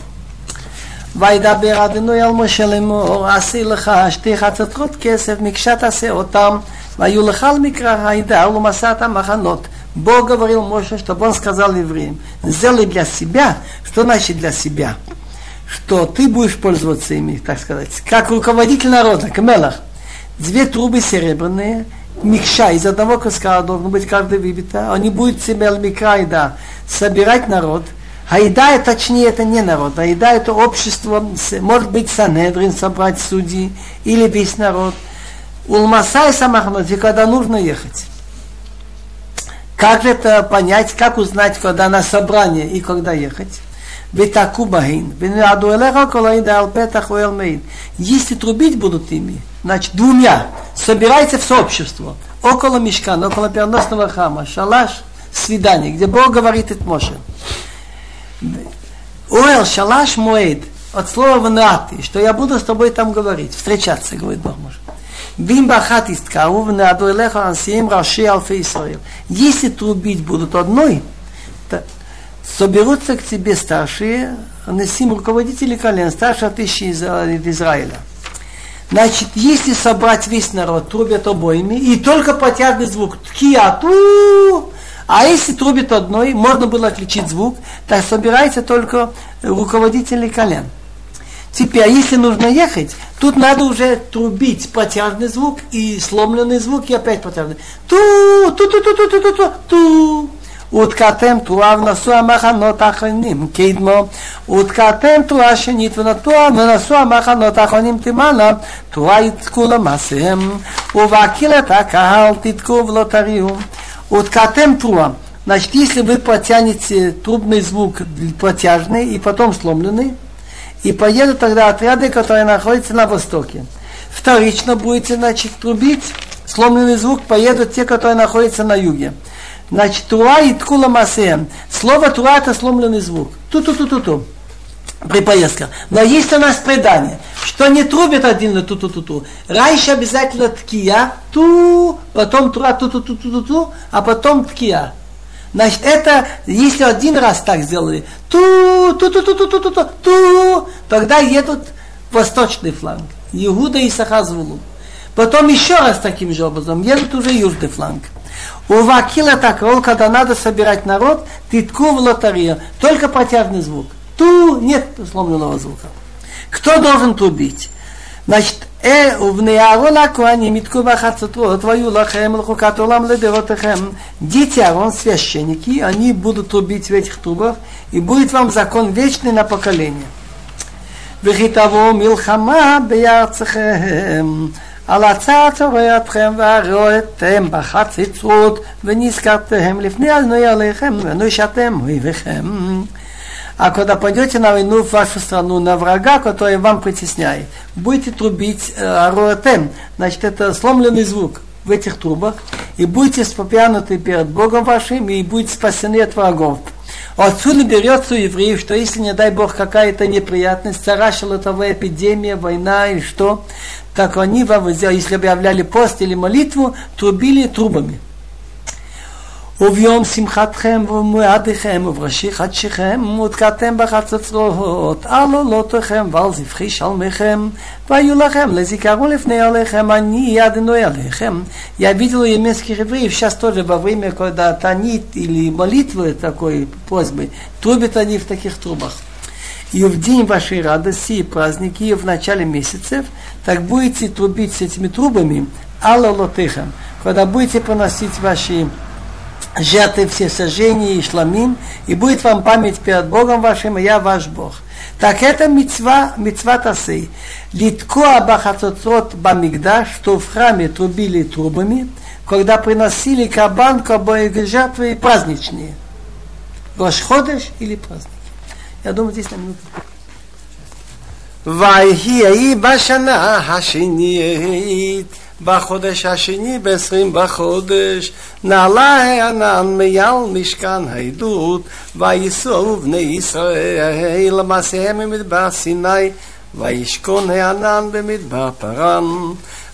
וידבר אדוני על משה לאמור, עשי לך שתי חצוצרות כסף, מקשה תעשה אותם, והיו לך על מקרא העדה ולמסעת המחנות. Бог говорил Моше, чтобы он сказал евреям, сделай для себя, что значит для себя? что ты будешь пользоваться ими, так сказать, как руководитель народа, камелах. Две трубы серебряные, микша, из одного куска должно быть каждый выбито, они будут себе микра да, собирать народ. Айда, точнее, это не народ. Айда это общество, может быть, Санедрин собрать судьи или весь народ. Улмаса и Самахнот, когда нужно ехать. Как это понять, как узнать, когда на собрание и когда ехать? Если трубить будут ими, значит двумя, собирайте в сообщество, около мешка, около переносного храма, шалаш, свидание, где Бог говорит это Моше. Оэл, шалаш, моэд, от слова ванати, что я буду с тобой там говорить, встречаться, говорит Бог Моше. Бим бахат исткау, внаду элеха ансием раши алфе Исраил. Если трубить будут одной, соберутся к тебе старшие, несим руководители колен, старшие тысячи из Израиля. Значит, если собрать весь народ, трубят обоими, и только протяжный звук, ткиату, а если трубит одной, можно было отличить звук, так собирается только руководители колен. Теперь, а если нужно ехать, тут надо уже трубить протяжный звук и сломленный звук, и опять протяжный. Ту, ту, ту, ту, ту, ту, ту, ту, ту. Уткатем туав носу амаханот аханим кейдмо. Уткатем туа шенит внатуа носу амаханот аханим тимана. Туа иткула масем. Увакилата кахал титку влотариум. От катем труа. Значит, если вы протянете трубный звук протяжный и потом сломленный, и поедут тогда отряды, которые находятся на востоке. Вторично будете, значит, трубить, сломленный звук поедут те, которые находятся на юге. Значит, туа и ткула масе. Слово туа это сломленный звук. Ту-ту-ту-ту-ту. При поездках. Но есть у нас предание, что не трубит на ту-ту-ту-ту. Раньше обязательно ткия, ту, потом туа, ту-ту-ту-ту-ту, а потом ткия. Значит, это, если один раз так сделали, ту, ту, ту, ту, ту, ту, ту, ту, ту, тогда едут восточный фланг. Иуда и Сахазвулу. Потом еще раз таким же образом едут уже южный фланг. У Вакила так, когда надо собирать народ, ты тку в лотерею, только протяжный звук Ту, нет сломленного звука. Кто должен трубить? Значит, э, ובני אהרון הכהנים יתקו בחצותות ויהיו לכם לחוקת עולם לדורותיכם. Дети Аарон, священники, они будут трубить в этих трубах, и будет вам закон вечный на поколение. וכי תבואו מלחמה בארצכם. על הצעת אתכם והראיתם בחציצות ונזכרתם לפני אדוני עליכם ונושעתם אויביכם. а когда пойдете на войну в вашу страну, на врага, который вам притесняет, будете трубить э, значит, это сломленный звук в этих трубах, и будете спопянуты перед Богом вашим, и будете спасены от врагов. Отсюда берется у евреев, что если, не дай Бог, какая-то неприятность, цара шалотовая эпидемия, война и что, так они если объявляли пост или молитву, трубили трубами. וביום שמחתכם ומועדיכם ובראשי חדשיכם מותקעתם בחצוצרות על עולותיכם ועל זבחי שלמיכם והיו לכם לזיכרון לפני עליכם אני אדנוי עליכם. Я видел немецких евреев, сейчас тоже во время, когда танит или молитвы такой просьбы, трубят они в таких трубах. И в день вашей радости и праздники, и в начале месяцев, так будете трубить с этими трубами, алла лотыхам, когда будете поносить ваши жертвы все сожжения и шламим, и будет вам память перед Богом вашим, и я ваш Бог. Так это мецва, мецва тасы. Литкоа бахацоцот бамигдаш, что в храме трубили трубами, когда приносили кабан, кабои жертвы праздничные. Рошходыш или праздники. Я думаю, здесь на минуту. ויהי בשנה השנית בחודש השני, בעשרים בחודש, נעלה הענן מעל משכן העדות, וייסעו בני ישראל למעשיהם ממדבר סיני, וישכון הענן במדבר פרן,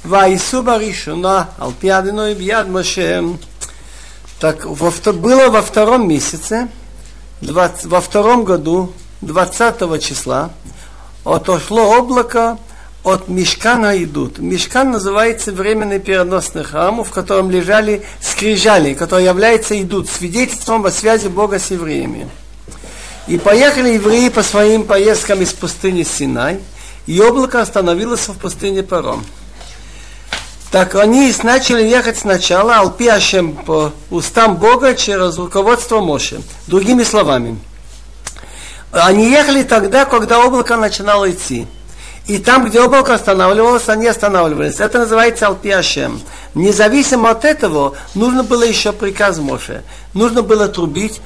וייסעו בראשונה על פי одной ביד משה. Так, во, было во втором месяце, 20, во втором году, 20 числа, отошло облако от Мешкана идут. Мешкан называется временный переносный храм, в котором лежали скрижали, которые являются идут, свидетельством о связи Бога с евреями. И поехали евреи по своим поездкам из пустыни Синай, и облако остановилось в пустыне Паром. Так они начали ехать сначала Алпиашем по устам Бога через руководство Моши. Другими словами, они ехали тогда, когда облако начинало идти. И там, где облако останавливалось, они останавливались. Это называется Алпиашем. Независимо от этого, нужно было еще приказ Моше. Нужно было трубить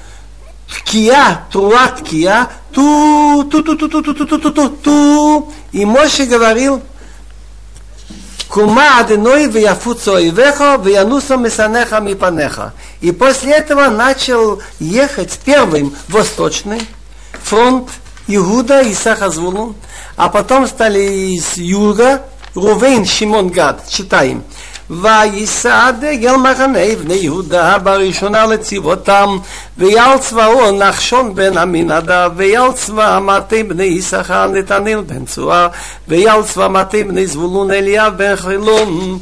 ткия, труа ткия, ту, ту, ту, ту, ту, ту, ту, ту, ту, ту, ту. И Моше говорил, Кума аденой вяфуцо ивеха, вянуса месанеха мипанеха. И после этого начал ехать первым восточный фронт Иуда и Сахазвулун, а потом стали из юга Рувейн, Шимон, Гад. Читаем. וייסע דגל מחנה בני יהודה בראשונה לצבאותם ויעל צבאו נחשון בן עמינדב ויעל צבא מטה בני יששכר נתנאל בן צוהר ויעל צבא מטה בני זבולון אליאב בן חילון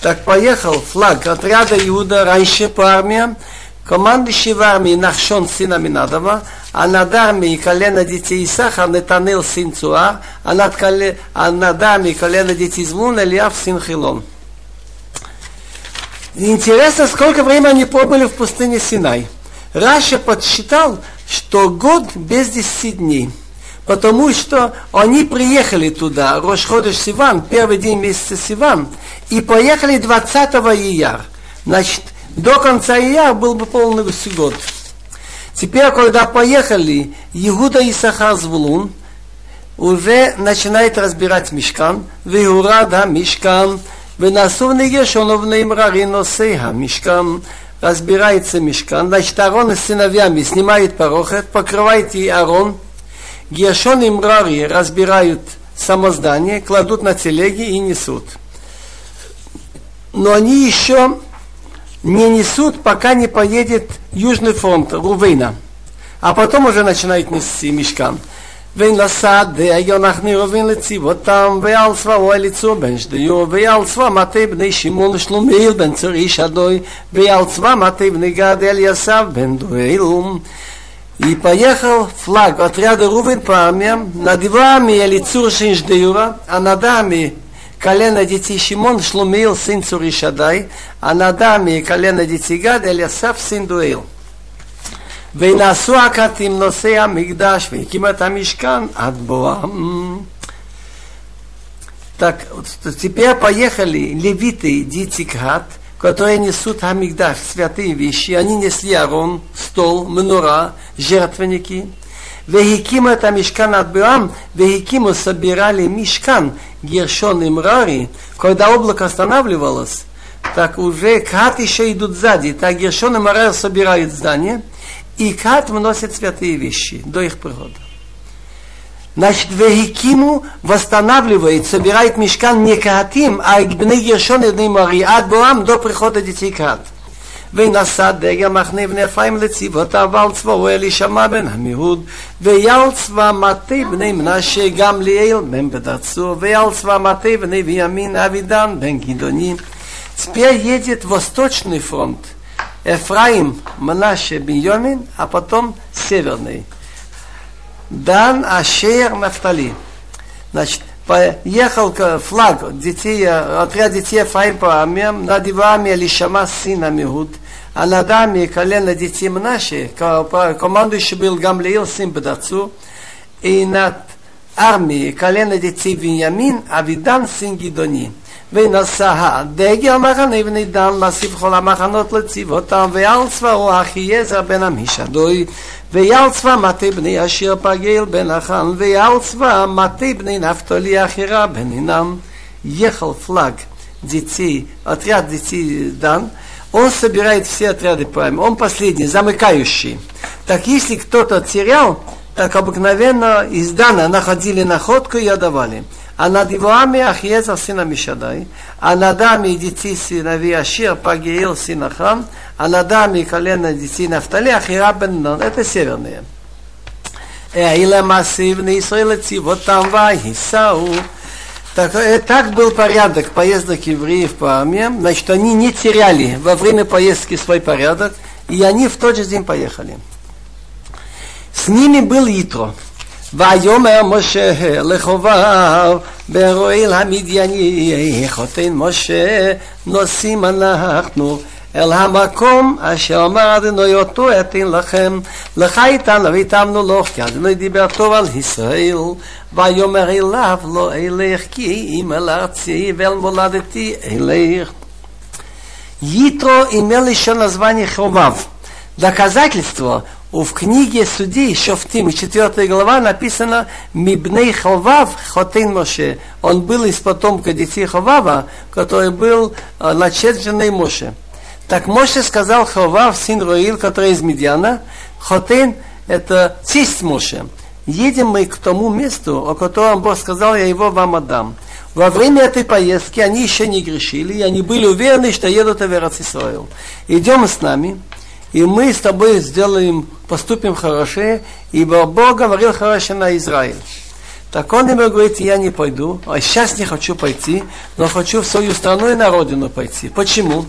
Так поехал флаг отряда Иуда раньше по армиям, командующий в армии Нахшон сына Минадова, а над армией колено детей Исаха Нетанел сын Цуар, а над, коле, а над армией колено детей Звун Ильяв сын Хилон. Интересно, сколько времени они пробыли в пустыне Синай. Раша подсчитал, что год без 10 дней. Потому что они приехали туда, Рошходыш Сиван, первый день месяца Сиван, и поехали 20 ияр. Значит, до конца я был бы полный год. Теперь, когда поехали Игуда и Сахар уже начинает разбирать Мишкан, Вигурада Мишкан, Венасу Нигешонов Неймрарин Сейха Мишкан, разбирается Мишкан, значит Арон с сыновьями снимает порохет, покрывает и Арон, Гешон и Мрари разбирают само здание, кладут на телеги и несут. Но они еще не несут, пока не поедет Южный фронт Рувейна. А потом уже начинает нести мешкан. ונשא דיו נחני רובין לציבותם ועל צבאו אליצור בן שדיו ועל צבא מטה בני שמעון שלומיל בן צור איש הדוי ועל צבא מטה בני גד אליסב בן дуэлум. И поехал флаг отряда Рувен по армиям над Ивами Элицур сын Ждеюра, а над Ами колено детей Шимон Шлумил сын Цуришадай, а над Ами колено детей Гад Элисав сын Дуэл. ונעשו הכתים נושאי המקדש והקימו את המשכן עד בואם. Так, теперь поехали левиты, дети Кхат, которые несут Хамигдаш, святые вещи. Они несли Арон, стол, мнура, жертвенники. Вехиким это мешкан от Билам, Вехикиму собирали мишкан Гершон и Мрари. Когда облако останавливалось, так уже Кат еще идут сзади. Так Гершон и Мрари собирают здание, и Кат вносит святые вещи до их прихода. Значит, Вехикиму восстанавливает, собирает мишкан не катим, а Гбны Гершон и Мари, от Билам до прихода детей Кат. ונשא דגל מחנה בני אפרים לצבאותיו ועל צבאו אלישמע בן עמיהוד ויעל צבא מטה בני מנשה גמליאל בן בדרצור ויעל צבא מטה בני בימין אבידן בן גדעוני. Теперь едет Восточный фронт. Эфраим, Манаше, Беньомин, а потом северный. Дан, Ашер, Нафтали. Значит, поехал флаг детей, отряд детей Эфраим по армиям, над Ивами Алишама, сын Амигуд, а над Ами колено детей Манаше, командующий был Гамлеил, сын Бедацу, и над армией колено детей Виньямин, Авидан, сын Гидони. ונשא הדגל מחנה בני דן להוסיף כל המחנות לצבאותם ועל צבאו אחיעזר בן עמישדוי ועל צבא מטה בני אשר פגל בן החן ועל צבא מטה בני נפתולי אחירה בן עינם ехал флаг детей, отряд детей Дан, он собирает все отряды правильно, он последний, замыкающий. Так если кто-то терял, так обыкновенно из Дана находили находку и отдавали. А над Ивоами Ахиеза сына Мишадай, а над Ами дети сыновей Ашир Пагиил сына Хам, а над Ами колено детей Нафтали Ахира бен. Это северные. Эйла массивный Исраил вот там Вайхисау. Так, э, так был порядок поездок евреев по армии. Значит, они не теряли во время поездки свой порядок, и они в тот же день поехали. С ними был Итро. ויאמר משה לחובב ברואל המדייני חותן משה נוסעים אנחנו אל המקום אשר אמר אדוני אותו אתן לכם לך איתן ויתמנו לך כי אדוני דיבר טוב על ישראל ויאמר אליו לא אלך כי אם אל ארצי ואל מולדתי אלך Итро имел еще название Ховав. Доказательство в книге судей, еще в Тим, 4 глава, написано «Мибней Ховав Хотин Моше». Он был из потомка детей Ховава, который был э, начат женой Моше. Так Моше сказал Ховав, сын Роил, который из Медиана, Хотин – это тесть Моше. Едем мы к тому месту, о котором Бог сказал, я его вам отдам. Во время этой поездки они еще не грешили, и они были уверены, что едут в Иерусалим. Идем с нами, и мы с тобой сделаем, поступим хорошо, ибо Бог говорил хорошо на Израиль. Так он ему говорит, я не пойду, а сейчас не хочу пойти, но хочу в свою страну и на родину пойти. Почему?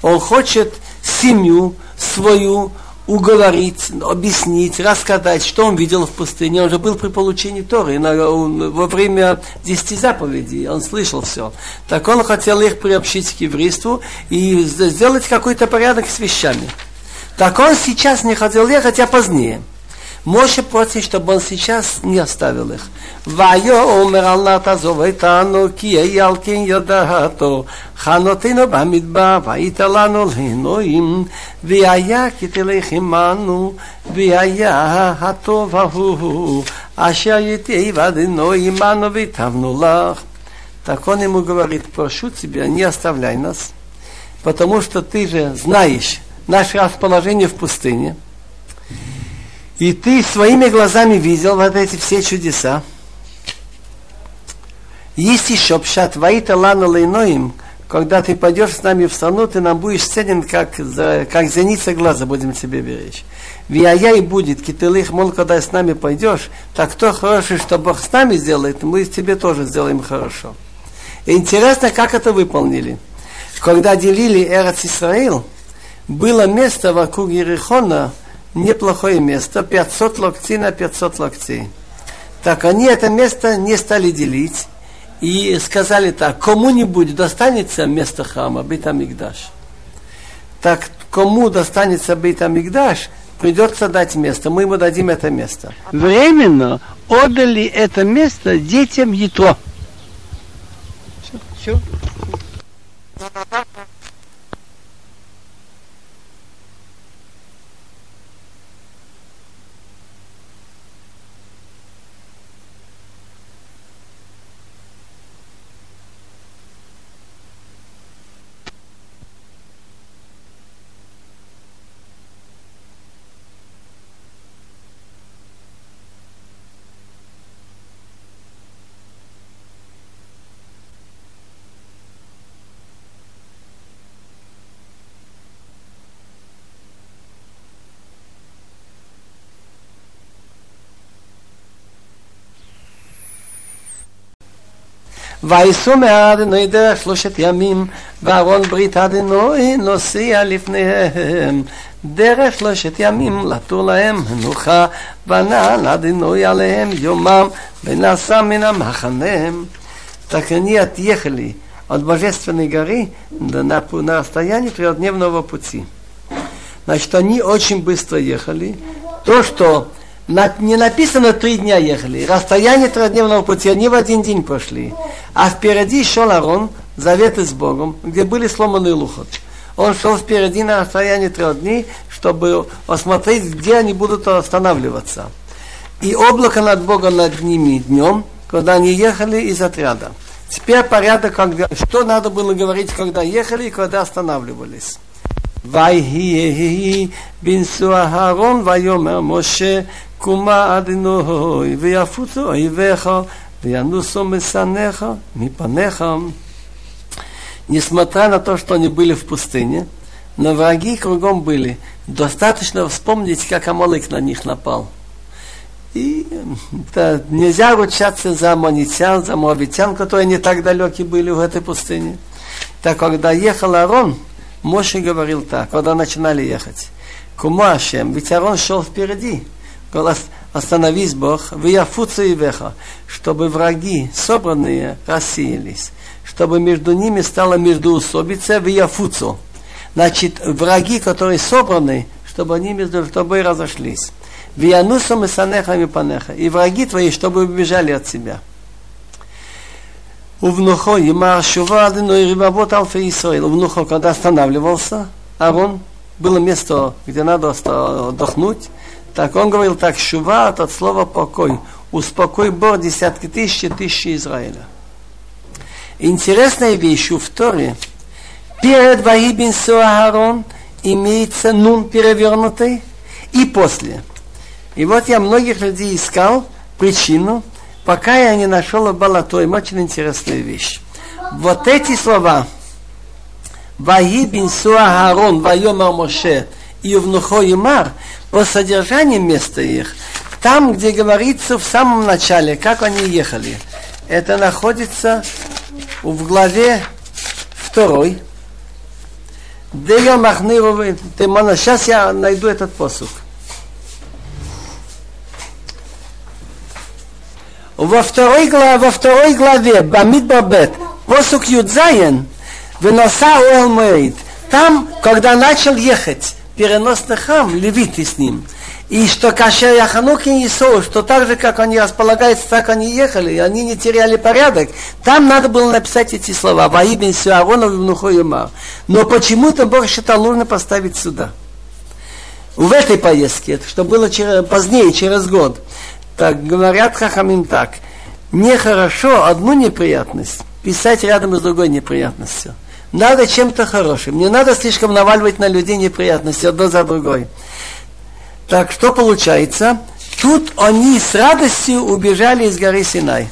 Он хочет семью свою уговорить, объяснить, рассказать, что он видел в пустыне. Он же был при получении Торы во время десяти заповедей. Он слышал все. Так он хотел их приобщить к еврейству и сделать какой-то порядок с вещами. Так он сейчас не хотел ехать, а позднее. Моше просит, чтобы он сейчас не оставил их. Вайо умер Аллах тазовой тану, кия и алкин йодато, ханотину бамидба, ваиталану лейноим, вияя китилейхиману, вияя хатоваху, аша етей вадино иману витавнулах. Так он ему говорит, прошу тебя, не оставляй нас, потому что ты же знаешь наше расположение в пустыне – и ты своими глазами видел вот эти все чудеса. Есть еще пшат ваита лана лейноим, когда ты пойдешь с нами в страну, ты нам будешь ценен, как, как зеница глаза будем тебе беречь. Вияя и будет, китылых, мол, когда с нами пойдешь, так кто хороший, что Бог с нами сделает, мы тебе тоже сделаем хорошо. И интересно, как это выполнили. Когда делили Эрец Исраил, было место вокруг Ерехона, неплохое место, 500 локтей на 500 локтей. Так они это место не стали делить, и сказали так, кому-нибудь достанется место храма, Бейтамикдаш. Так кому достанется Бейтамикдаш, придется дать место, мы ему дадим это место. Временно отдали это место детям Ятро. Все, все. וייסעו מהאדינוי דרך שלושת ימים, וארון ברית אדינוי נוסע לפניהם. דרך שלושת ימים לתור להם מנוחה, ונען אדינוי עליהם יומם, ונעשה מן המחנה. Так они отъехали от Божественной горы на, на расстоянии трехдневного пути. Значит, они очень быстро ехали. То, что на, не написано три дня ехали. Расстояние трехдневного пути они в один день прошли. А впереди шел Арон, заветы с Богом, где были сломаны лухот. Он шел впереди на расстоянии трех дней, чтобы посмотреть, где они будут останавливаться. И облако над Богом над ними днем, когда они ехали из отряда. Теперь порядок, когда, что надо было говорить, когда ехали и когда останавливались. ויהי בנשוא אהרון ויאמר משה קומה אדינוי ויפוצו אויביך וינוסו משנאיך מפניך. Несмотря на то, что они были в пустыне, но враги кругом были. Достаточно вспомнить, как Амалык на них напал. И да, нельзя ручаться за амонитян, за моавитян, которые не так далеки были в этой пустыне. Так когда ехал Арон, Моше говорил так, когда начинали ехать. Кумашем, ведь Арон шел впереди. Голос, остановись, Бог, вияфуцу и веха, чтобы враги, собранные, рассеялись, чтобы между ними стало междуусобица вияфуцу. Значит, враги, которые собраны, чтобы они между собой разошлись. Виянусом и санехами панеха. И враги твои, чтобы убежали от себя. Увнухо, Ямар Шува, Адыной Рибабот Алфа Исраил. Увнухо, когда останавливался, Арон, было место, где надо отдохнуть, так он говорил так, Шува от слова покой. Успокой Бог десятки тысяч и тысячи Израиля. Интересная вещь в Торе. Перед Ваибин Суагарон имеется нун перевернутый и после. И вот я многих людей искал причину, пока я не нашел Балатоим. Очень интересная вещь. Вот эти слова Ваибин Суагарон, Вайомар Моше и Увнухо Юмар – по содержанию места их, там, где говорится в самом начале, как они ехали, это находится в главе второй. Сейчас я найду этот посук. Во второй, главе, во второй главе Бамид Бабет, посук Юдзаен, выноса Уэлмейд, там, когда начал ехать, переносный храм, левиты с ним. И что Кашер Яханук и Исоу, что так же, как они располагаются, так они ехали, и они не теряли порядок. Там надо было написать эти слова. Ваибин Сюаронов и Внухо Юмар. Но почему-то Бог считал нужно поставить сюда. В этой поездке, что было через, позднее, через год. Так говорят Хахамим так. Нехорошо одну неприятность писать рядом с другой неприятностью. Надо чем-то хорошим. Не надо слишком наваливать на людей неприятности одно за другой. Так что получается? Тут они с радостью убежали из горы Синай.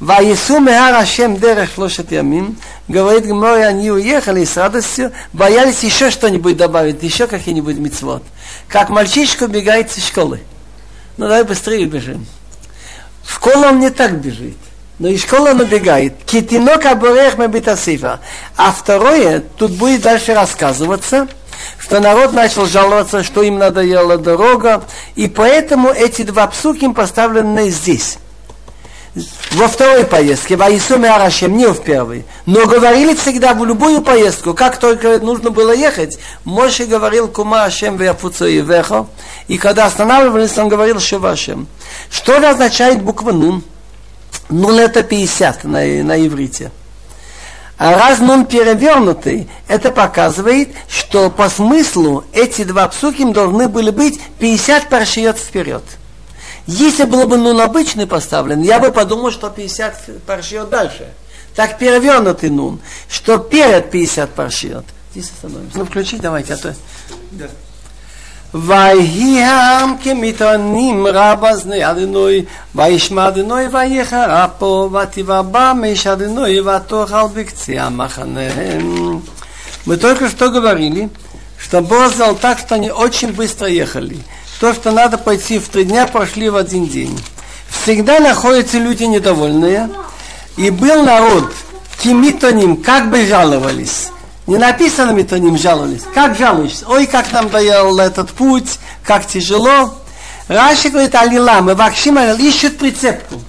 Меар Ашем дерех шлошет ямим. Говорит Гмори, они уехали с радостью, боялись еще что-нибудь добавить, еще какие-нибудь мецвод. Как мальчишка убегает из школы. Ну давай быстрее бежим. В школу он не так бежит. Но из школы он убегает. Китинок абурех мебитасифа. А второе, тут будет дальше рассказываться, что народ начал жаловаться, что им надоела дорога, и поэтому эти два псуки поставлены здесь во второй поездке, Ваисуме Арашем, не в первой. Но говорили всегда в любую поездку, как только нужно было ехать, Моше говорил Кума Ашем Вяфуцу и Вехо, и когда останавливались, он говорил Шевашем. Что же означает буква Нун? Нун это 50 на, на иврите. А раз нун перевернутый, это показывает, что по смыслу эти два псуким должны были быть 50 паршиот вперед. Если было бы нун обычный поставлен, я бы подумал, что 50 паршиот дальше. Так перевернутый нун, что перед 50 паршиот. Здесь остановимся. Ну, включи давайте, а то... Да. ויהי העם כמתענים רב אזני אדינוי, וישמע אדינוי ויחרה פה, ותבבא מש אדינוי ותאכל בקצה המחנה. Мы только что говорили, что Бог сделал так, что они очень быстро ехали. То, что надо пойти в три дня, прошли в один день. Всегда находятся люди недовольные. И был народ, кимитоним, как бы жаловались. Не написано метоним жаловались. Как жалуешься? Ой, как нам доел этот путь, как тяжело. Раши говорит, алила, мы вакшим ищут прицепку.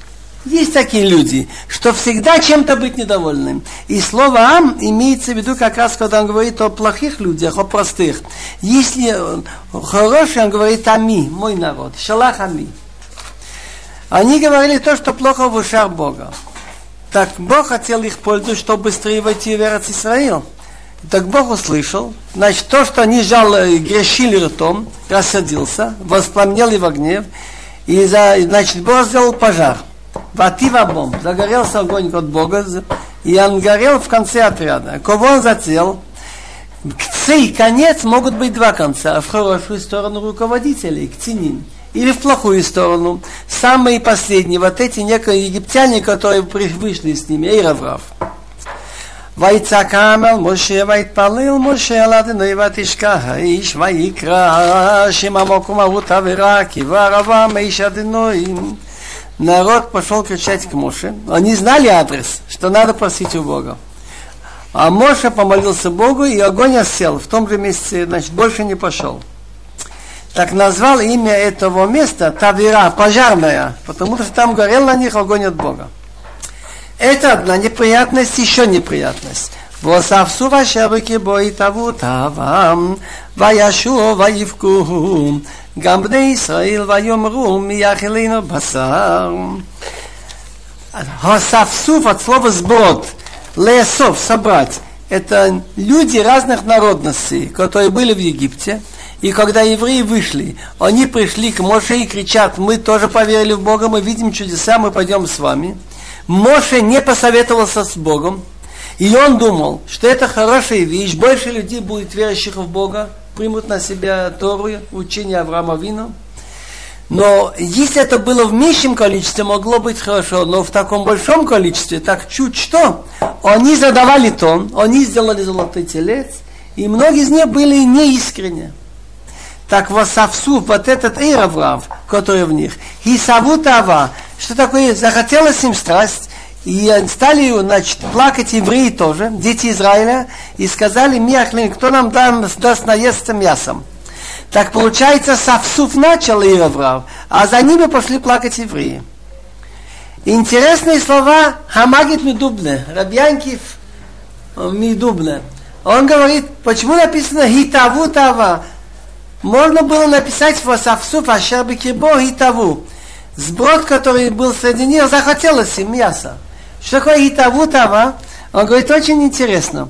Есть такие люди, что всегда чем-то быть недовольным. И слово «ам» имеется в виду как раз, когда он говорит о плохих людях, о простых. Если хороший, он говорит «ами», мой народ, «шалах ами». Они говорили то, что плохо в ушах Бога. Так Бог хотел их пользу, чтобы быстрее войти в Исраил. Так Бог услышал, значит, то, что они жали, грешили ртом, рассадился, воспламенели в гнев, и, значит, Бог сделал пожар. Ватива бом, загорелся огонь от Бога, и он горел в конце отряда. Кого он зацел? Кцы и конец могут быть два конца. В хорошую сторону руководителей, к цинин. Или в плохую сторону. Самые последние, вот эти некие египтяне, которые вышли с ними, Эйраврав. ויצעק העם אל משה ויתפלל משה על אדוני ותשכח האיש ויקרא שם המקום ההוא תבערה כי בערבה מאיש אדוני народ пошел кричать к Моше. Они знали адрес, что надо просить у Бога. А Моше помолился Богу, и огонь осел. В том же месте, значит, больше не пошел. Так назвал имя этого места Тавира, пожарная, потому что там горел на них огонь от Бога. Это одна неприятность, еще неприятность. ואוספסו השבקי בו התאבו תאוום, וישו ויבכו, גם בני ישראל ויאמרו מי יאכילנו בשר. Хосавсуф от слова сброд, лесов, собрать. Это люди разных народностей, которые были в Египте. И когда евреи вышли, они пришли к Моше и кричат, мы тоже поверили в Бога, мы видим чудеса, мы пойдем с вами. Моше не посоветовался с Богом, и он думал, что это хорошая вещь, больше людей будет верующих в Бога, примут на себя Тору, учение Авраама Вину. Но если это было в меньшем количестве, могло быть хорошо, но в таком большом количестве, так чуть что, они задавали тон, они сделали золотой телец, и многие из них были неискренне. Так васавсу, вот этот Эйраврав, который в них, и савутава, что такое, захотелось им страсть, и стали, значит, плакать евреи тоже, дети Израиля, и сказали, Миахлин, кто нам даст, даст наесться мясом. Так получается, Савсуф начал Ираврав, а за ними пошли плакать евреи. Интересные слова Хамагит Медубне, Рабьянкив Медубне. Он говорит, почему написано Хитаву Тава? Можно было написать в Савсуф Ашербикибо Хитаву. Сброд, который был среди них, захотелось им мяса. Что такое итаву тава? Он говорит, очень интересно.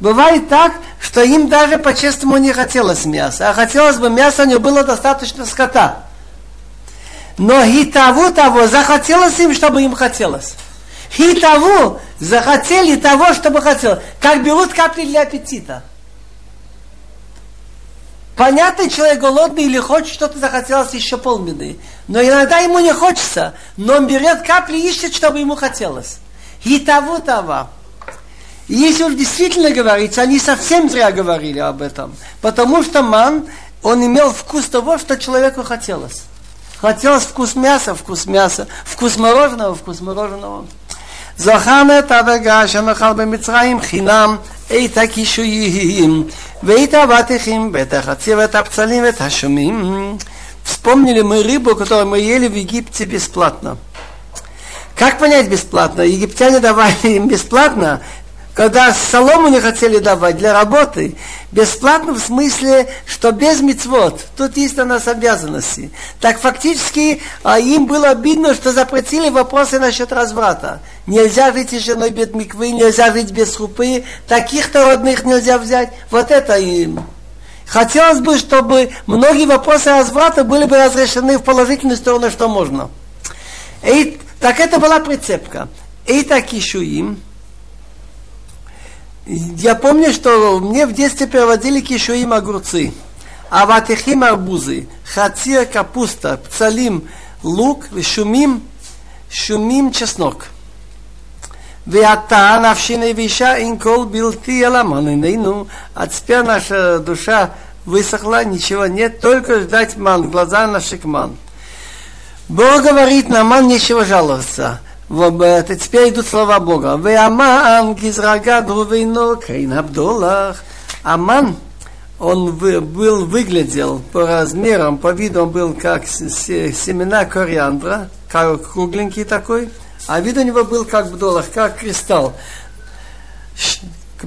Бывает так, что им даже по-честному не хотелось мяса, а хотелось бы мяса, у него было достаточно скота. Но хитаву того захотелось им, чтобы им хотелось. И захотели того, чтобы хотел. Как берут капли для аппетита. Понятно, человек голодный или хочет что-то захотелось еще полбеды. Но иногда ему не хочется. Но он берет капли и ищет, чтобы ему хотелось И того, того. Если уж действительно говорится, они совсем зря говорили об этом. Потому что ман, он имел вкус того, что человеку хотелось. Хотелось вкус мяса, вкус мяса, вкус мороженого, вкус мороженого. זוכרנו את הדגה שנאכל במצרים חינם את הקישויים ואת האבטיחים ואת החציר ואת הפצלים ואת השומים. Вспомнили мы рыбу, которую мы ели в Египте бесплатно. Как понять бесплатно? Египтяне давали им бесплатно, когда солому не хотели давать для работы, бесплатно в смысле, что без мецвод. Тут есть у нас обязанности. Так фактически а, им было обидно, что запретили вопросы насчет разврата. Нельзя жить с женой без миквы, нельзя жить без хупы, таких-то родных нельзя взять. Вот это им. Хотелось бы, чтобы многие вопросы разврата были бы разрешены в положительную сторону, что можно. И, так это была прицепка. И так им. Я помню, что мне в детстве приводили кишуим огурцы, аватихим арбузы, хацир капуста, пцалим лук, шумим, шумим чеснок. ואתה נפשי נבישה עם כל בלתי אלא מניננו, а теперь наша душа высохла, ничего нет, только ждать ман, глаза наших ман. Бог говорит, на ман нечего жаловаться. теперь идут слова Бога. Веаман гизрага друвейно крейн абдолах. Аман, он был, выглядел по размерам, по виду он был как семена кориандра, как кругленький такой, а вид у него был как бдолах, как кристалл.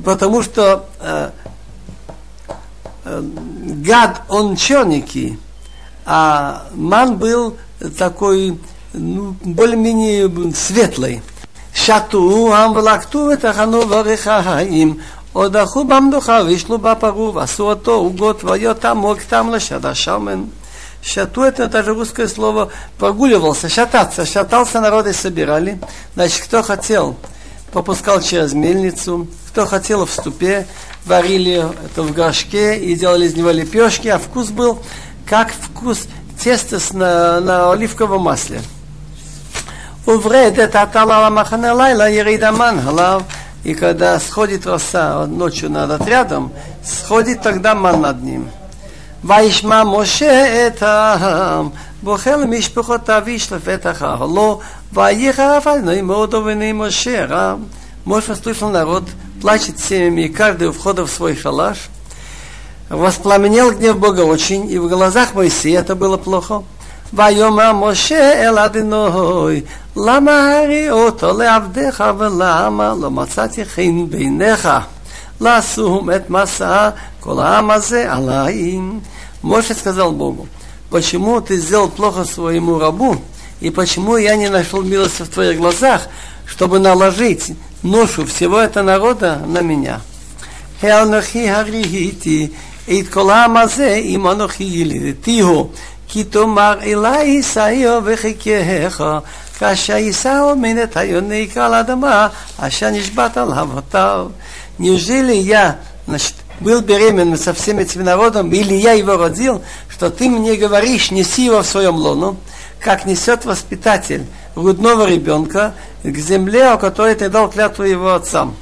Потому что э, э, гад, он черненький, а ман был такой ну, более-менее светлой. שתו עם ולקטו וטחנו ברכיים, עוד אכו במדוחה וישלו בפרו ועשו אותו עוגות ויותם מוקתם לשד השמן. Шату это даже русское слово прогуливался, шататься. Шатался народы собирали. Значит, кто хотел, пропускал через мельницу, кто хотел в ступе, варили это в горшке и делали из него лепешки, а вкус был как вкус теста на, на оливковом масле. Увредет атала махане лайла ерида мангалав. И когда сходит роса ночью над отрядом, сходит тогда ман над ним. וישמע משה את העם, בוכה למשפחותיו איש לפתח האהלו, ויחרף עיני מאוד ובני משה רם. Моше слышал народ, плачет семьями, и каждый у входа в свой шалаш. Воспламенел гнев Бога очень, и в глазах Моисея это было плохо. ויאמר משה אל אדינוי, למה הריאותו לעבדיך ולמה לא מצאתי חן בעיניך? לשום את מסע כל העם הזה עליי. Моше сказал Богу, почему ты сделал плохо своему рабу, и почему я не нашел милости в твоих глазах, чтобы наложить ношу всего этого народа на меня. Хеалнахи хариити, и колам הזה, אם אנוכי ילידתיהו, כי תאמר אלי ישאיו וחיקייך, כאשר יישאו מן את היונק על האדמה, אשר נשבעת על אבותיו. Неужели я значит, был беременен со всем этим народом, или я его родил, что ты мне говоришь, неси его в своем лону, как несет воспитатель грудного ребенка к земле, о которой ты дал клятву его отцам.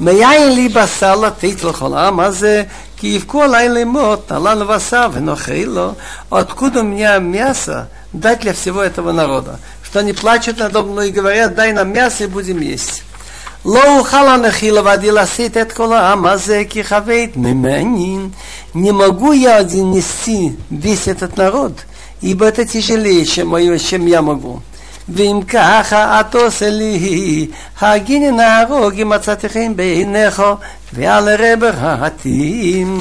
מאין לי בשר לתת לכל העם הזה, כי יבכו עליי למות, נלן לבשר ונאכל לו. Откуда у меня мясо дать для всего этого народа? Что они плачут надо мной и говорят, дай нам мясо и будем есть. לא אוכל אנכי לבדי לשאת את כל העם הזה כי כבד ממני. Не могу я один нести весь этот народ, ибо это тяжелее, чем, мое, чем я могу. ואם ככה את עושה לי, הגיני נהרוג אם מצאתי חן בעיניך, ועל רבר העתים.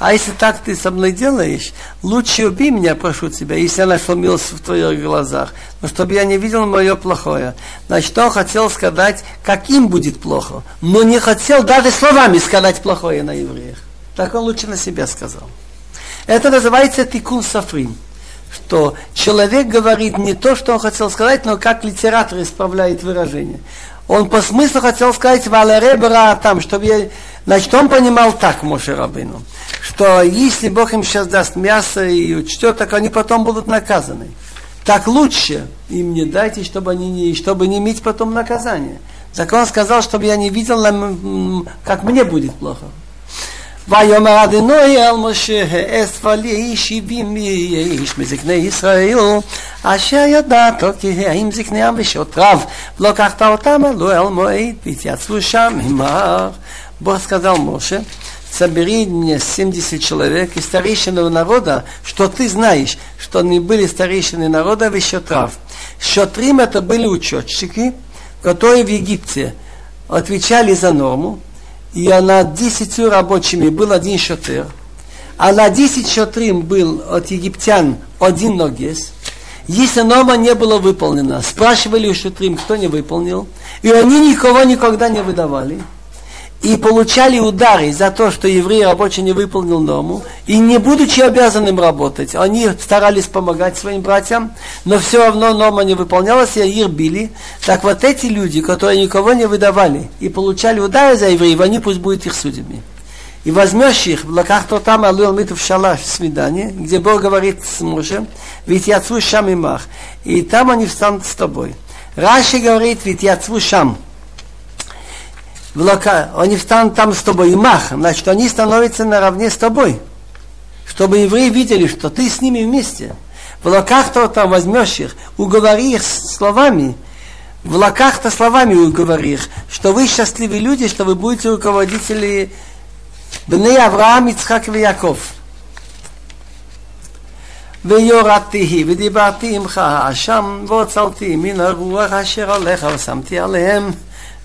А если так ты со мной делаешь, лучше убей меня, прошу тебя, если я нашел милость в твоих глазах, но чтобы я не видел мое плохое. Значит, он хотел сказать, каким будет плохо, но не хотел даже словами сказать плохое на евреях. Так он лучше на себя сказал. Это называется тикун сафрин. что человек говорит не то, что он хотел сказать, но как литератор исправляет выражение. Он по смыслу хотел сказать Валеребра там, чтобы я... Значит, он понимал так, Моше Рабыну, что если Бог им сейчас даст мясо и учтет, так они потом будут наказаны. Так лучше им не дайте, чтобы они не, чтобы не иметь потом наказание. Так он сказал, чтобы я не видел, как мне будет плохо. ויאמר אדינוי אל משה אספה לי שבעים איש מזקני ישראל אשר ידעת כי הם זקניהם ושוטריו ולקחת אותם עלו אל מועד והתייצבו שם עמך Бог сказал Моше, собери мне 70 человек из старейшинного народа, что ты знаешь, что они были старейшины народа в Шотрав. Шотрим это были учетчики, которые в Египте отвечали за норму, и над 10 рабочими был один шатер, а на 10 шатрим был от египтян один ногес. Если норма не была выполнена, спрашивали у шатрим, кто не выполнил, и они никого никогда не выдавали – и получали удары за то, что еврей рабочий не выполнил норму, и не будучи обязанным работать, они старались помогать своим братьям, но все равно норма не выполнялась, и их били. Так вот эти люди, которые никого не выдавали и получали удары за евреев, они пусть будут их судьями. И возьмешь их, лаках то там алуэл в шалаш свидание, где Бог говорит с мужем, ведь я шам и мах. И там они встанут с тобой. Раши говорит, ведь я шам в лока, они встанут там с тобой и мах, значит, они становятся наравне с тобой. Чтобы евреи видели, что ты с ними вместе. В локах-то там возьмешь их, уговори их словами, в локах-то словами уговори их, что вы счастливые люди, что вы будете руководители בני אברהם, יצחק ויעקב. ויורדתי ודיברתי עמך שם והוצלתי מן הרוח אשר עליך ושמתי עליהם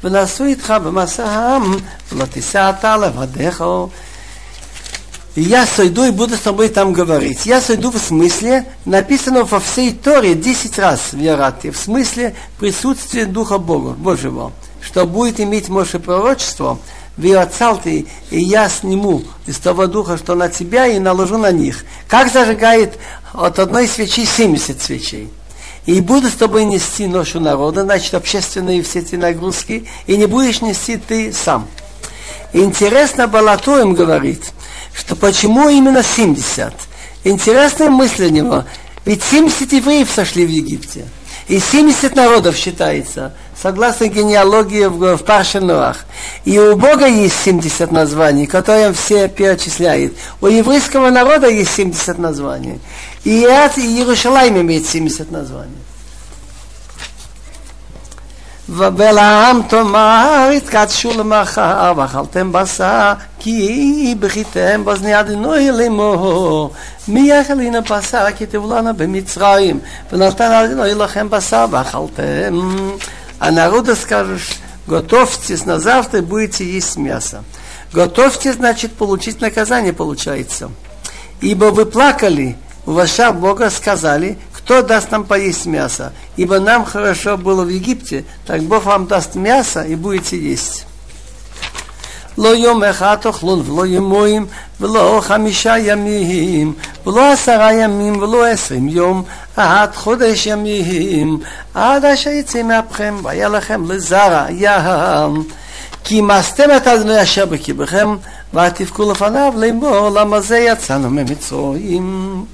ונעשו איתך במסע העם, ולא תישא אתה לבדיך. Я сойду и буду с тобой там говорить. Я сойду в смысле, написано во всей Торе 10 раз в Ярате, в смысле присутствия Духа Бога, Божьего, что будет иметь Моше пророчество, отцал ты, и я сниму из того духа, что на тебя, и наложу на них. Как зажигает от одной свечи 70 свечей и буду с тобой нести ношу народа, значит, общественные все эти нагрузки, и не будешь нести ты сам. Интересно, Балатоем говорит, что почему именно 70? Интересная мысль у него, ведь 70 евреев сошли в Египте, и 70 народов считается, согласно генеалогии в, в Паршенуах. И у Бога есть 70 названий, которые все перечисляет. У еврейского народа есть 70 названий. И Иерусалим имеет 70 названий. ובלעם תאמר התקדשו למחר ואכלתם בשר כי בכיתם באזני אדינוי לאמור מי יאכל הנה בשר כי תבלענה במצרים ונתן אדינוי לכם בשר ואכלתם А народу скажешь, готовьтесь на завтра, будете есть мясо. Готовьте, значит, получить наказание, получается. Ибо вы плакали, у ваша Бога сказали, кто даст нам поесть мясо? Ибо нам хорошо было в Египте, так Бог вам даст мясо и будете есть. לא יום אחד תאכלון ולא ימוים ולא חמישה ימים ולא עשרה ימים ולא עשרים יום עד חודש ימים עד אשר יצא מאפכם והיה לכם לזרע ים כי מסתם את אדוני אשר בקרבכם ותבכו לפניו לאמור למה זה יצאנו ממצרים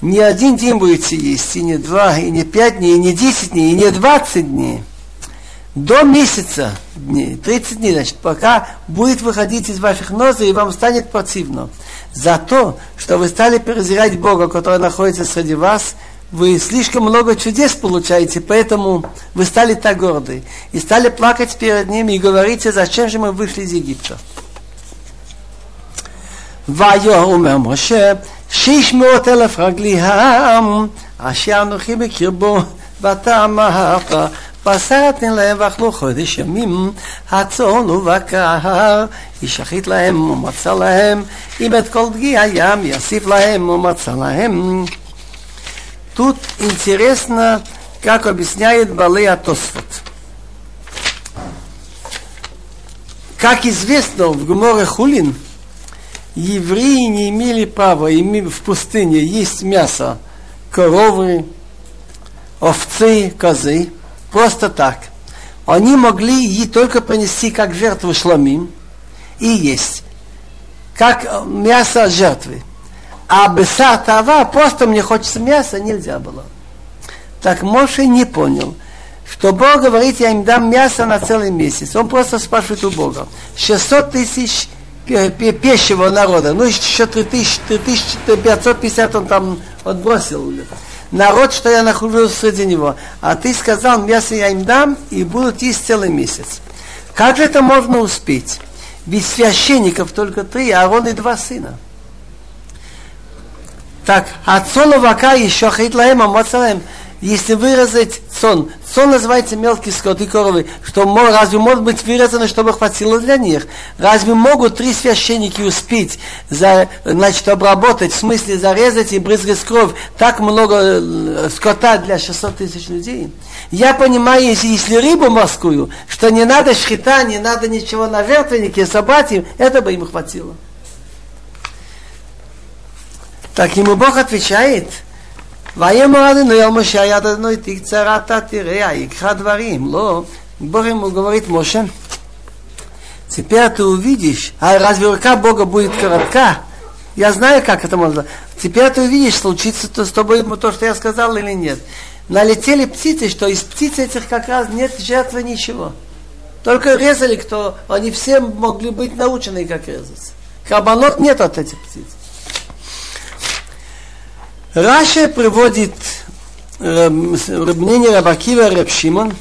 не один день будете есть, и не два, и не пять дней, и не десять дней, и не двадцать дней. До месяца дней, 30 дней, значит, пока будет выходить из ваших нозы, и вам станет противно. За то, что вы стали презирать Бога, который находится среди вас, вы слишком много чудес получаете, поэтому вы стали так горды. И стали плакать перед ними и говорите, зачем же мы вышли из Египта. Вайо умер Моше, שש מאות אלף רגלי העם אשר אנוכי בקרבו ואתה אמרת ועשרתן להם ואכלו חודש ימים הצאן ובקר ישחית להם ומצא להם אם את כל דגי הים יוסיף להם ומצא להם Тут интересно, как объясняет Балея Тосфот. Как известно в Гуморе Хулин, евреи не имели права в пустыне есть мясо коровы, овцы, козы, просто так. Они могли ей только принести как жертву шламим и есть, как мясо жертвы. А беса тава, просто мне хочется мяса, нельзя было. Так Моше не понял, что Бог говорит, я им дам мясо на целый месяц. Он просто спрашивает у Бога. 600 тысяч пещего народа, ну еще 3000, 3550 он там отбросил. Народ, что я нахожусь среди него. А ты сказал, мясо я им дам, и будут есть целый месяц. Как же это можно успеть? Ведь священников только три, а Аарон и два сына. Так, отцону вака еще хитлаем, а моцалаем если вырезать сон, сон называется мелкий скот и коровы, что разве может быть вырезано, чтобы хватило для них? Разве могут три священники успеть за, значит, обработать, в смысле зарезать и брызгать кровь так много э, скота для 600 тысяч людей? Я понимаю, если, если рыбу морскую, что не надо шхита, не надо ничего на жертвеннике собрать им, это бы им хватило. Так ему Бог отвечает – ויאמר אדוני אל משה יד אדוני תקצר אתה תראה יקחה דברים לא Бог ему говорит, Моше, теперь ты увидишь, а разве рука Бога будет коротка? Я знаю, как это можно. Теперь ты увидишь, случится то с тобой то, что я сказал или нет. Налетели птицы, что из птиц этих как раз нет жертвы ничего. Только резали кто, они все могли быть научены, как резать. Кабанот нет от этих птиц. Раша приводит э, мнение Рабакива Раб Шимон,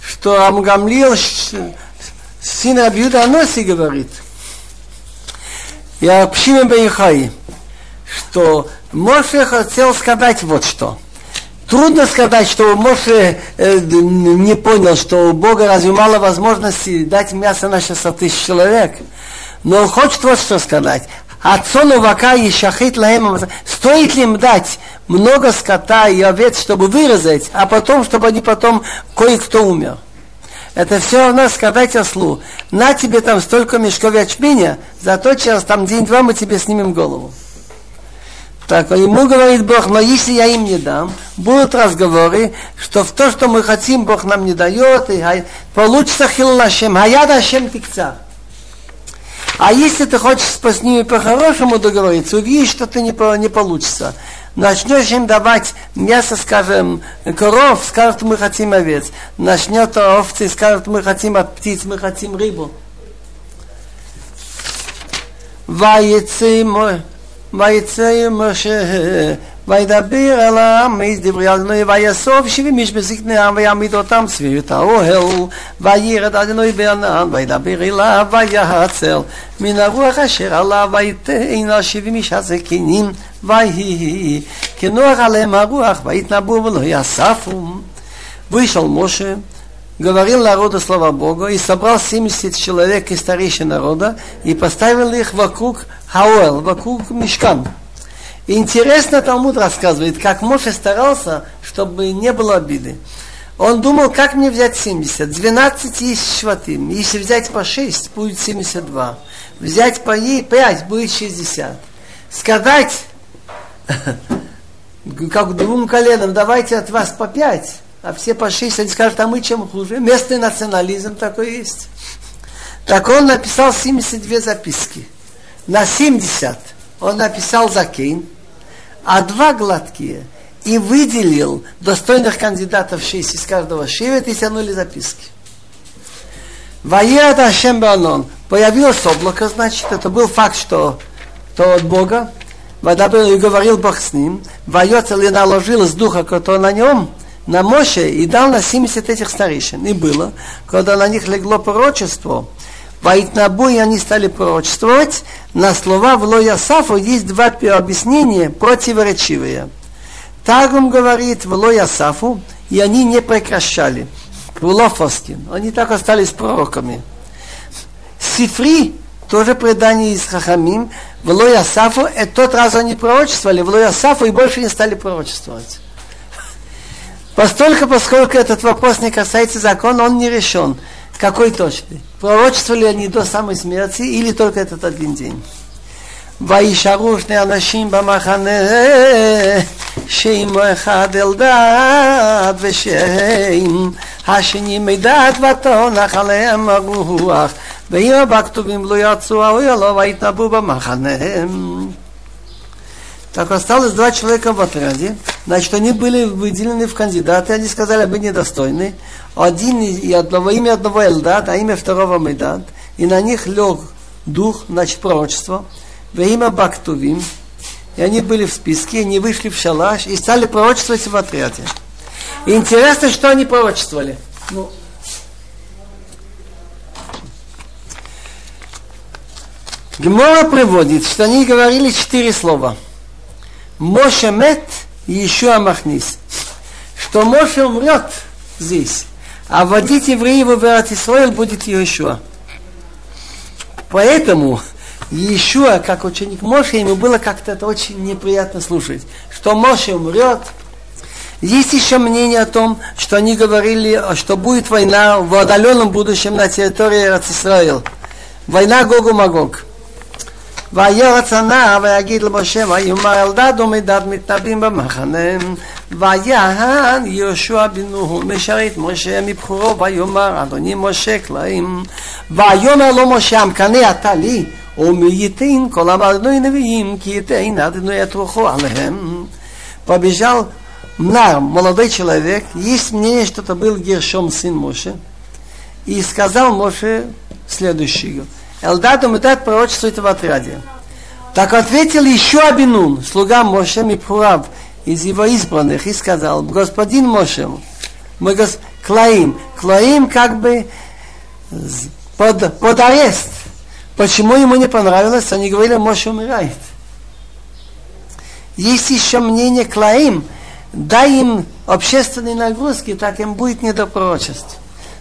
что Амгамлил, сын Рабиуда Аноси, говорит, я Пшимон Бейхай, что Моше хотел сказать вот что. Трудно сказать, что Моше э, не понял, что у Бога разве мало возможностей дать мясо на 600 тысяч человек. Но он хочет вот что сказать. Отцону вака и шахит лаем. Стоит ли им дать много скота и овец, чтобы вырезать, а потом, чтобы они потом кое-кто умер? Это все равно сказать ослу. На тебе там столько мешков ячменя, зато через там день-два мы тебе снимем голову. Так, ему говорит Бог, но если я им не дам, будут разговоры, что в то, что мы хотим, Бог нам не дает, и получится хиллашем, а я дашем пикца. А если ты хочешь с ними по-хорошему договориться, увидишь, что ты не, не получится. Начнешь им давать мясо, скажем, коров, скажут, мы хотим овец. Начнет овцы, скажут, мы хотим от птиц, мы хотим рыбу. ויצא משה וידבר אל העם איז דברי אדנוי ויסוף שבעים איש בזיק נעם ויעמיד אותם סביב את האוהל וירד אדנוי בענן וידבר אליו ויעצל מן הרוח אשר עליו ויתן על שבעים איש הזקנים ויהי. כנוח עליהם הרוח ויתנבו ולא יספו וישאל משה говорил народу слова Бога и собрал 70 человек из старейшин народа и поставил их вокруг Хауэл, вокруг Мешкан. Интересно Талмуд рассказывает, как Моше старался, чтобы не было обиды. Он думал, как мне взять 70? 12 есть шватим. Если взять по 6, будет 72. Взять по 5, будет 60. Сказать, *laughs* как двум коленам, давайте от вас по 5, а все по 6, они скажут, а мы чем хуже? Местный национализм такой есть. Так он написал 72 записки. На 70 он написал Закейн, а два гладкие. И выделил достойных кандидатов шесть из каждого шивет и тянули записки. Ваеда Ашем Банон. Появилось облако, значит, это был факт, что то от Бога. И говорил Бог с ним. Вайоцел и наложил с духа, который на нем, на Моше, и дал на 70 этих старейшин. И было, когда на них легло пророчество, Вайтнабу, и они стали пророчествовать. На слова в Лоясафу есть два объяснения противоречивые. Тагум говорит в Лоясафу, и они не прекращали. Лофоскин. Они так остались пророками. Сифри, тоже предание из Хахамим, в Лоясафу, это тот раз они пророчествовали, в Лоясафу и больше не стали пророчествовать. Постольку, поскольку этот вопрос не касается закона, он не решен. Какой точный? Пророчествовали они до самой смерти или только этот один день? וישארו שני אנשים במחנה שם אחד אלדד ושם השני מידד ותונח עליהם הרוח ואם הבא כתובים לא יצאו האוהלו ויתנבאו במחנה так осталось два человека в отряде. Значит, они были выделены в кандидаты, они сказали, вы недостойны. Один и одного, имя одного Элдад, а имя второго Медад. И на них лег дух, значит, пророчество. Во имя Бактувим. И они были в списке, они вышли в шалаш и стали пророчествовать в отряде. И интересно, что они пророчествовали. Ну, Гмора приводит, что они говорили четыре слова. Моше мет еще Амахнис. Что Моше умрет здесь, а водить евреев в Израиль будет Иешуа. Поэтому Иешуа, как ученик Моше, ему было как-то это очень неприятно слушать, что Моше умрет. Есть еще мнение о том, что они говорили, что будет война в отдаленном будущем на территории Израиля. Война Гогу-Магог. וירץ הנער ויגיד למשה ויאמר אלדד ומדד מתנבאים במחנה ויען יהושע בן נון משרת משה מבחורו ויאמר אדוני משה קלעים ויאמר לו משה המקנא אתה לי ומייתן כל המדנוי נביאים כי ייתן אדוני את רוחו עליהם побежал нар, молодой человек, есть мнение, что это был Гершом, сын Моше, и сказал Моше следующее. Элдаду Медат пророчествует в отряде. Так ответил еще Абинун, слуга Моше Мипхурав, из его избранных, и сказал, господин Моше, мы гос... Клаим, Клаим как бы под, под арест. Почему ему не понравилось? Они говорили, Моше умирает. Есть еще мнение Клаим, дай им общественные нагрузки, так им будет не до пророчеств.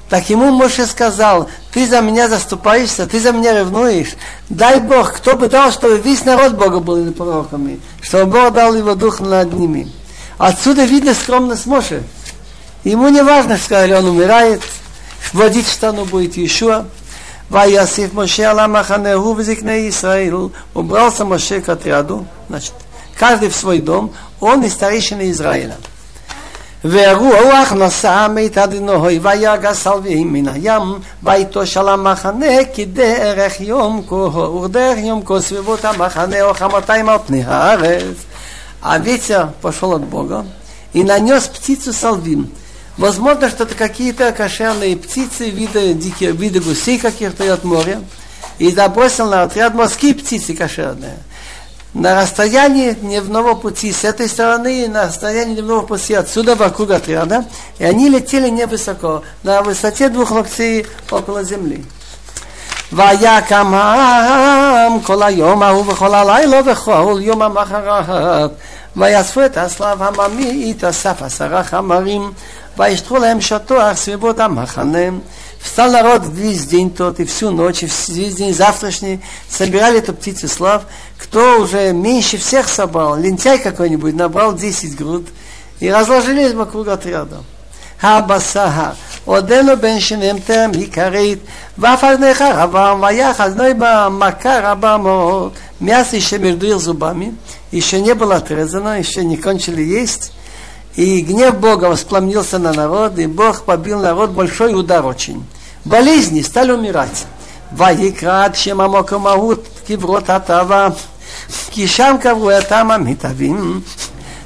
Так ему Моше сказал, ты за меня заступаешься, ты за меня ревнуешь. Дай Бог, кто бы дал, чтобы весь народ Бога был пророками, чтобы Бог дал его дух над ними. Отсюда видно скромность Моше. Ему не важно, сказали, он умирает, вводить штану будет Иешуа. Ваясиф Моше Аламаханеху в зикне Убрался Моше к отряду, значит, каждый в свой дом, он и старейшина Израиля. ורוח נשא מיתד נוי ויגס סלבים מן הים ויטוש על המחנה כדרך יום כה ודרך יום כה סביבות המחנה או חמתיים על פני הארץ. А ветер пошел от Бога и нанес птицу салвим. Возможно, что это какие-то кошерные птицы, виды, дикие, виды гусей каких-то от моря. И забросил на отряд морские птицы кошерные на расстоянии дневного пути с этой стороны, на расстоянии дневного пути отсюда вокруг отряда, и они летели невысоко, на высоте двух локтей около земли. ויקם העם כל היום ההוא וכל הלילה וכל יום המחרת ויאספו את הסלב הממית אסף עשרה חמרים וישתחו להם שטוח סביבות המחנה Встал народ весь день тот, и всю ночь, и весь день завтрашний, собирали эту птицу слав. Кто уже меньше всех собрал, лентяй какой-нибудь, набрал 10 груд, и разложились вокруг отряда. הבשר, עודנו בן שניהם טרם עיקרית, ואף על פני חרבם, ויחד נוי בה מכה רבה מאוד. Мясо еще между их зубами, еще не было отрезано, еще не кончили есть. И гнев Бога воспламнился на народ, и Бог побил народ большой удар очень. Болезни стали умирать. ויקרא שם המקום ההוא קברות התאווה, כי שם קברו אותם המתאבים.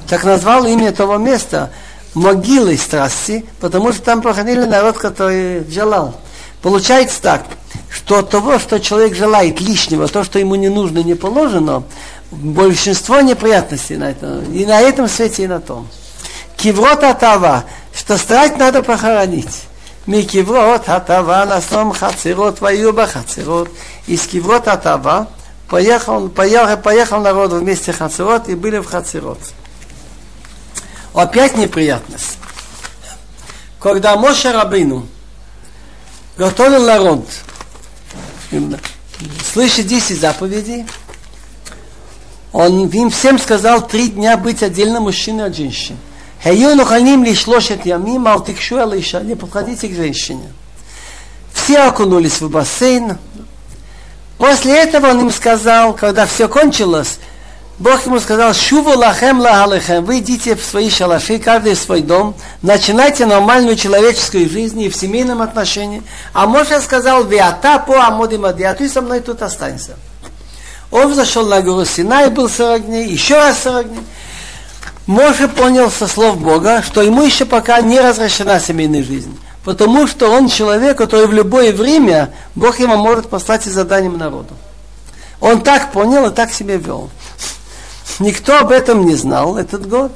Так назвал имя того места могилой страсти, потому что там проходили народ, который желал. Получается так, что того, что человек желает лишнего, то, что ему не нужно, не положено, большинство неприятностей на этом, и на этом свете, и на том. киврот атава, что страсть надо похоронить. Микиврот атава насом хацирот ваюба хацирот. Из киврот атава поехал, поехал, поехал народ вместе хацирот и были в хацирот. Опять неприятность. Когда Моше Рабину готовил народ, слышит 10 заповедей, он им всем сказал три дня быть отдельно мужчиной от женщины. Не подходите к женщине. Все окунулись в бассейн. После этого он им сказал, когда все кончилось, Бог ему сказал, «Шуву лахем лахалехем, вы идите в свои шалаши, каждый в свой дом, начинайте нормальную человеческую жизнь и в семейном отношении». А Моше сказал, «Виата по амоди мади, а ты со мной тут останься». Он зашел на гору Синай, был 40 дней, еще раз 40 дней. Моше понял со слов Бога, что ему еще пока не разрешена семейная жизнь. Потому что он человек, который в любое время Бог ему может послать и заданием народу. Он так понял и так себя вел. Никто об этом не знал этот год.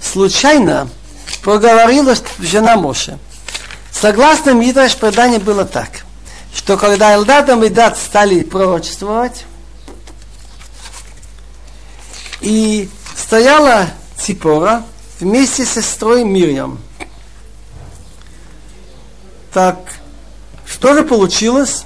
Случайно проговорила жена Моше. Согласно Мидраш предание было так, что когда Элдадам и Дат стали пророчествовать, и стояла Ципора вместе с сестрой Мирьям. Так, что же получилось?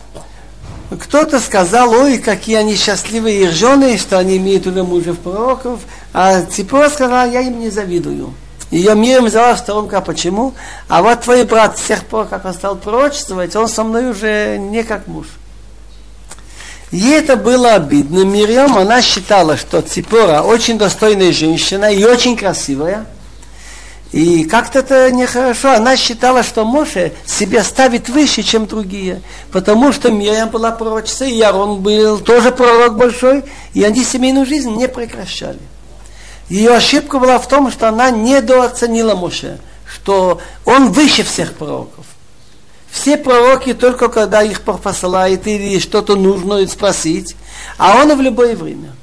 Кто-то сказал, ой, какие они счастливые их жены, что они имеют уже мужев пророков. А Ципора сказала, я им не завидую. Ее миром взяла в сторонку, а почему? А вот твой брат с тех пор, как он стал пророчествовать, он со мной уже не как муж. Ей это было обидно. Мирьям, она считала, что Ципора очень достойная женщина и очень красивая – и как-то это нехорошо. Она считала, что Моше себя ставит выше, чем другие. Потому что Мирьям была пророчица, и Ярон был тоже пророк большой, и они семейную жизнь не прекращали. Ее ошибка была в том, что она недооценила Моше, что он выше всех пророков. Все пророки только когда их посылает или что-то нужно спросить, а он в любое время.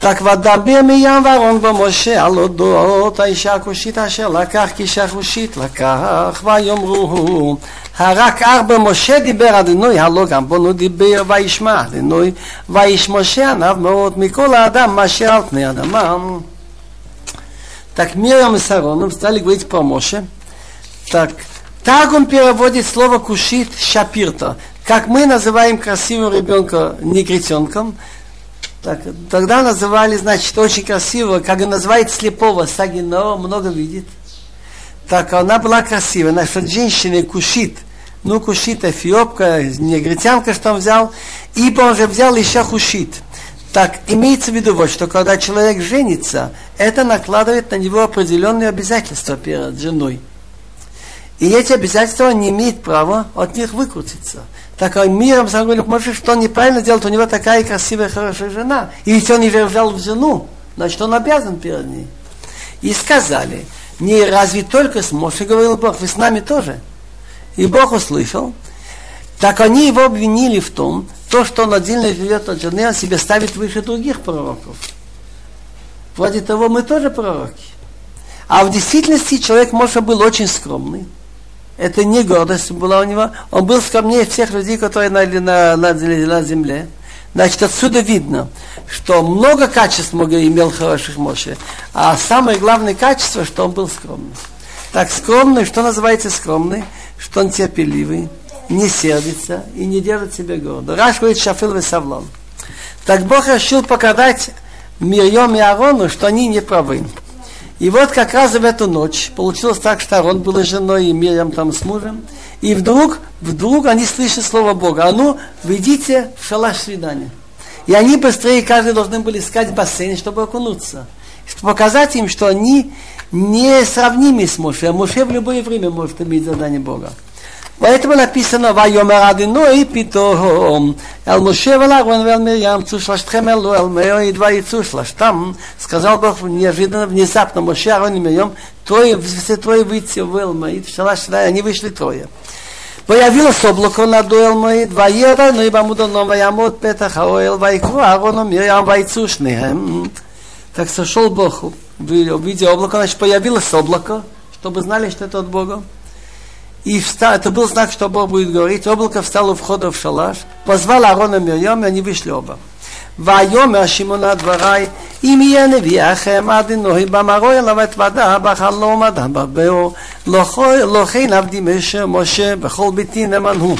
Так ודבר מים ואהרון ומשה על אודות האישה הכושית אשר לקח כאישה כושית לקח ויאמרו הרק ארבע משה דיבר אדינוי הלא גם בונו דיבר וישמע אדינוי ויש משה עניו מאוד מכל האדם מאשר על פני אדמם Так Мирам и Сароном стали говорить про Моше. Так, так он переводит слово кушит шапирта. Как мы называем красивого ребенка негритенком, так, тогда называли, значит, очень красиво, как называют слепого, сагино, много видит. Так, она была красивая, значит, женщина кушит, ну, кушит, эфиопка, негритянка, что он взял, ибо он же взял еще кушит. Так, имеется в виду вот, что когда человек женится, это накладывает на него определенные обязательства перед женой. И эти обязательства не имеет права от них выкрутиться так миром сам говорит, может, что он неправильно делает, у него такая красивая, хорошая жена. И ведь он не взял в жену, значит, он обязан перед ней. И сказали, не разве только с Моше говорил Бог, вы с нами тоже. И Бог услышал. Так они его обвинили в том, то, что он отдельно живет от жены, он себя ставит выше других пророков. Вроде того, мы тоже пророки. А в действительности человек Моше был очень скромный. Это не гордость была у него. Он был скромнее всех людей, которые на, на, на, на земле. Значит, отсюда видно, что много качеств много имел хороших Моше, а самое главное качество, что он был скромный. Так скромный, что называется скромный? Что он терпеливый, не сердится и не держит себя гордо. Раш говорит Шафил и. Так Бог решил показать Мирьем и Арону, что они не правы. И вот как раз в эту ночь получилось так, что Арон был с женой и Мирьям там с мужем. И вдруг, вдруг они слышат слово Бога. А ну, выйдите в шалаш свидания. И они быстрее, каждый должны были искать бассейн, чтобы окунуться. Чтобы показать им, что они не сравнимы с Моше. А Моше в любое время может иметь задание Бога. Поэтому написано «Вайомер Адиной питом Эл Муше Валагон Вел Мирьям Цушлаштхем Элу Эл Мео и два и Цушлаш». Сказал Бог неожиданно, внезапно Муше Арон и Мирьям трое, все трое выйти в Элма. И они вышли трое. Появилось облако над Элмой, два ера, но и бамуданом, ваямот, петаха, аоэл, вайкру, ароном, мирьям, вайцушны. Так сошел Бог, увидел облако, значит, появилось облако, чтобы знали, что это от Бога. И встал, это был знак, что Бог будет говорить. Облако встало у входа в шалаш, позвал Аарона и Мирьям, и они вышли оба. ויאמר שמעון דברי אם יהיה נביאכם עד אנוהי במרוי אליו את ודא בחלום אדם בבאו לא כן עבדי משה משה בכל ביתי נאמן הוא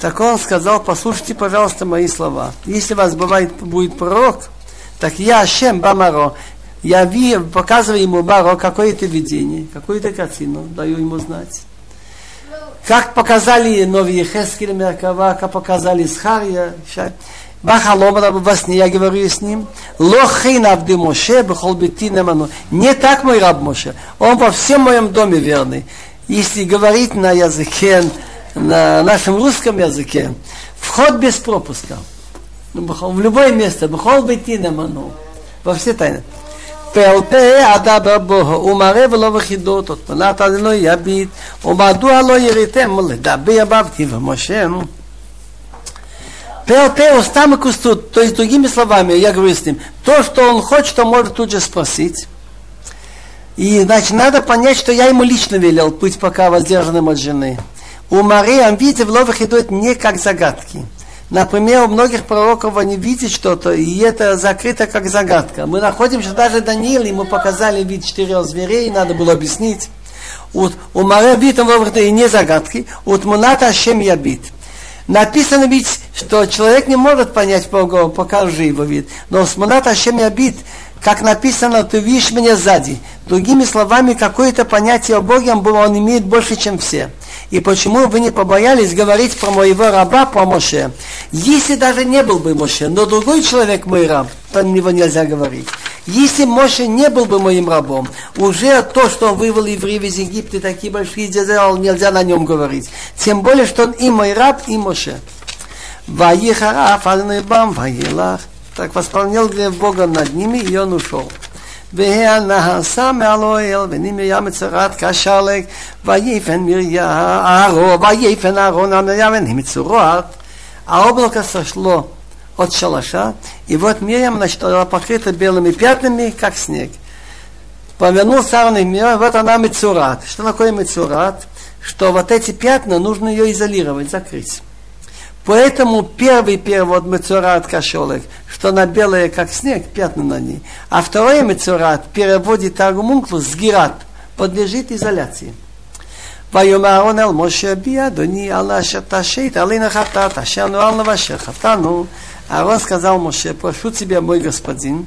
Так он сказал, послушайте, пожалуйста, мои слова. Если вас бывает, будет пророк, так я, Шем Бамаро, я ви, показываю ему Баро какое-то видение, какую-то картину, даю ему знать. как показали новые Хескель Меркава, как показали Схария, Бахалома во сне я говорю с ним. Лохин Авды Моше, Бехолбити Неману. Не так мой раб Моше. Он во всем моем доме верный. Если говорить на языке, на нашем русском языке, вход без пропуска. В любое место. Бехолбити Неману. Во все тайны. פה פה אדבר בו, ומראה ולא בחידות, ותמנת אדנו יביט, ומדוע לא יריתם לדבר בבתי ומשה. ПЛП устам и кустут. То есть, другими словами, я говорю с ним, то, что он хочет, он может тут же спросить. И, значит, надо понять, что я ему лично велел быть пока воздержанным от жены. У Марии амбиции в ловах идут не как загадки. Например, у многих пророков они видят что-то, и это закрыто как загадка. Мы находим, что даже Даниил, ему показали вид четырех зверей, надо было объяснить. Вот, у Мария вид и не загадки, вот Муната Ашем Ябит. Написано ведь, что человек не может понять Бога, покажи его вид. Но с Муната Ашем Ябит, как написано, ты видишь меня сзади. Другими словами, какое-то понятие о Боге он имеет больше, чем все. И почему вы не побоялись говорить про моего раба, про Моше? Если даже не был бы Моше, но другой человек мой раб, то на него нельзя говорить. Если Моше не был бы моим рабом, уже то, что он вывел евреев из Египта, такие большие дела, нельзя на нем говорить. Тем более, что он и мой раб, и Моше. Ваихара, бам, ваилах. Так восполнял гнев Бога над ними, и он ушел. והנעשה מעל אוהל, ונמיה מצורת כשלג, ויפן מרים, אהרון, ויפן אהרון על מרים, ונמצורת. А облако сошло от шалаша, и вот Мирьям, значит, была покрыта белыми пятнами, как снег. Повернулся Аарон и Мирьям, вот она Мецурат. Что такое Мецурат? Что вот эти пятна нужно ее изолировать, закрыть. Поэтому первый перевод Мецурат Кашолек, что она белая, как снег, пятна на ней. А второй Мецурат переводит Таргумунклус Сгират, подлежит изоляции. ויאמר אהרון אל משה בי אדוני על אשר תשית עלינו חטאת אשר נועל לבשר חטאנו Аарон сказал Моше, прошу тебя, мой господин,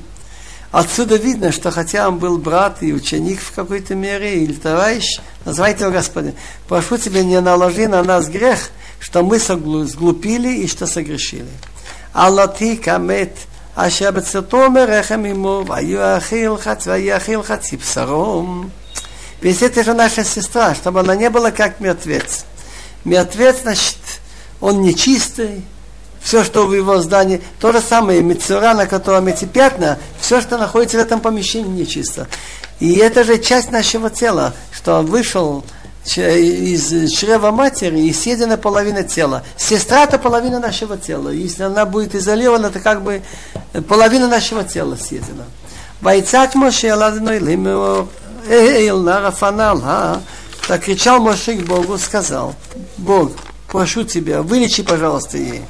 Отсюда видно, что хотя он был брат и ученик в какой-то мере, или товарищ, называйте его господин, прошу тебя, не наложи на нас грех, что мы сглупили и что согрешили. על עתיק המת, אשר בצאתו מרחם עמו, והיו אכיל חץ, והיו אכיל חצי בשרום. Ведь это же наша сестра, чтобы она не была как мертвец. Мертвец, значит, он нечистый, все, что в его здании, то же самое, мецура, на котором эти пятна, все, что находится в этом помещении, нечисто. И это же часть нашего тела, что он вышел из чрева матери и съедена половина тела. Сестра это половина нашего тела. Если она будет изолирована, то как бы половина нашего тела съедена. Бойцак Моше Аладной Лимео Эйл э, Нарафанал а?» Так кричал Моше к Богу, сказал, Бог, прошу тебя, вылечи, пожалуйста, ей.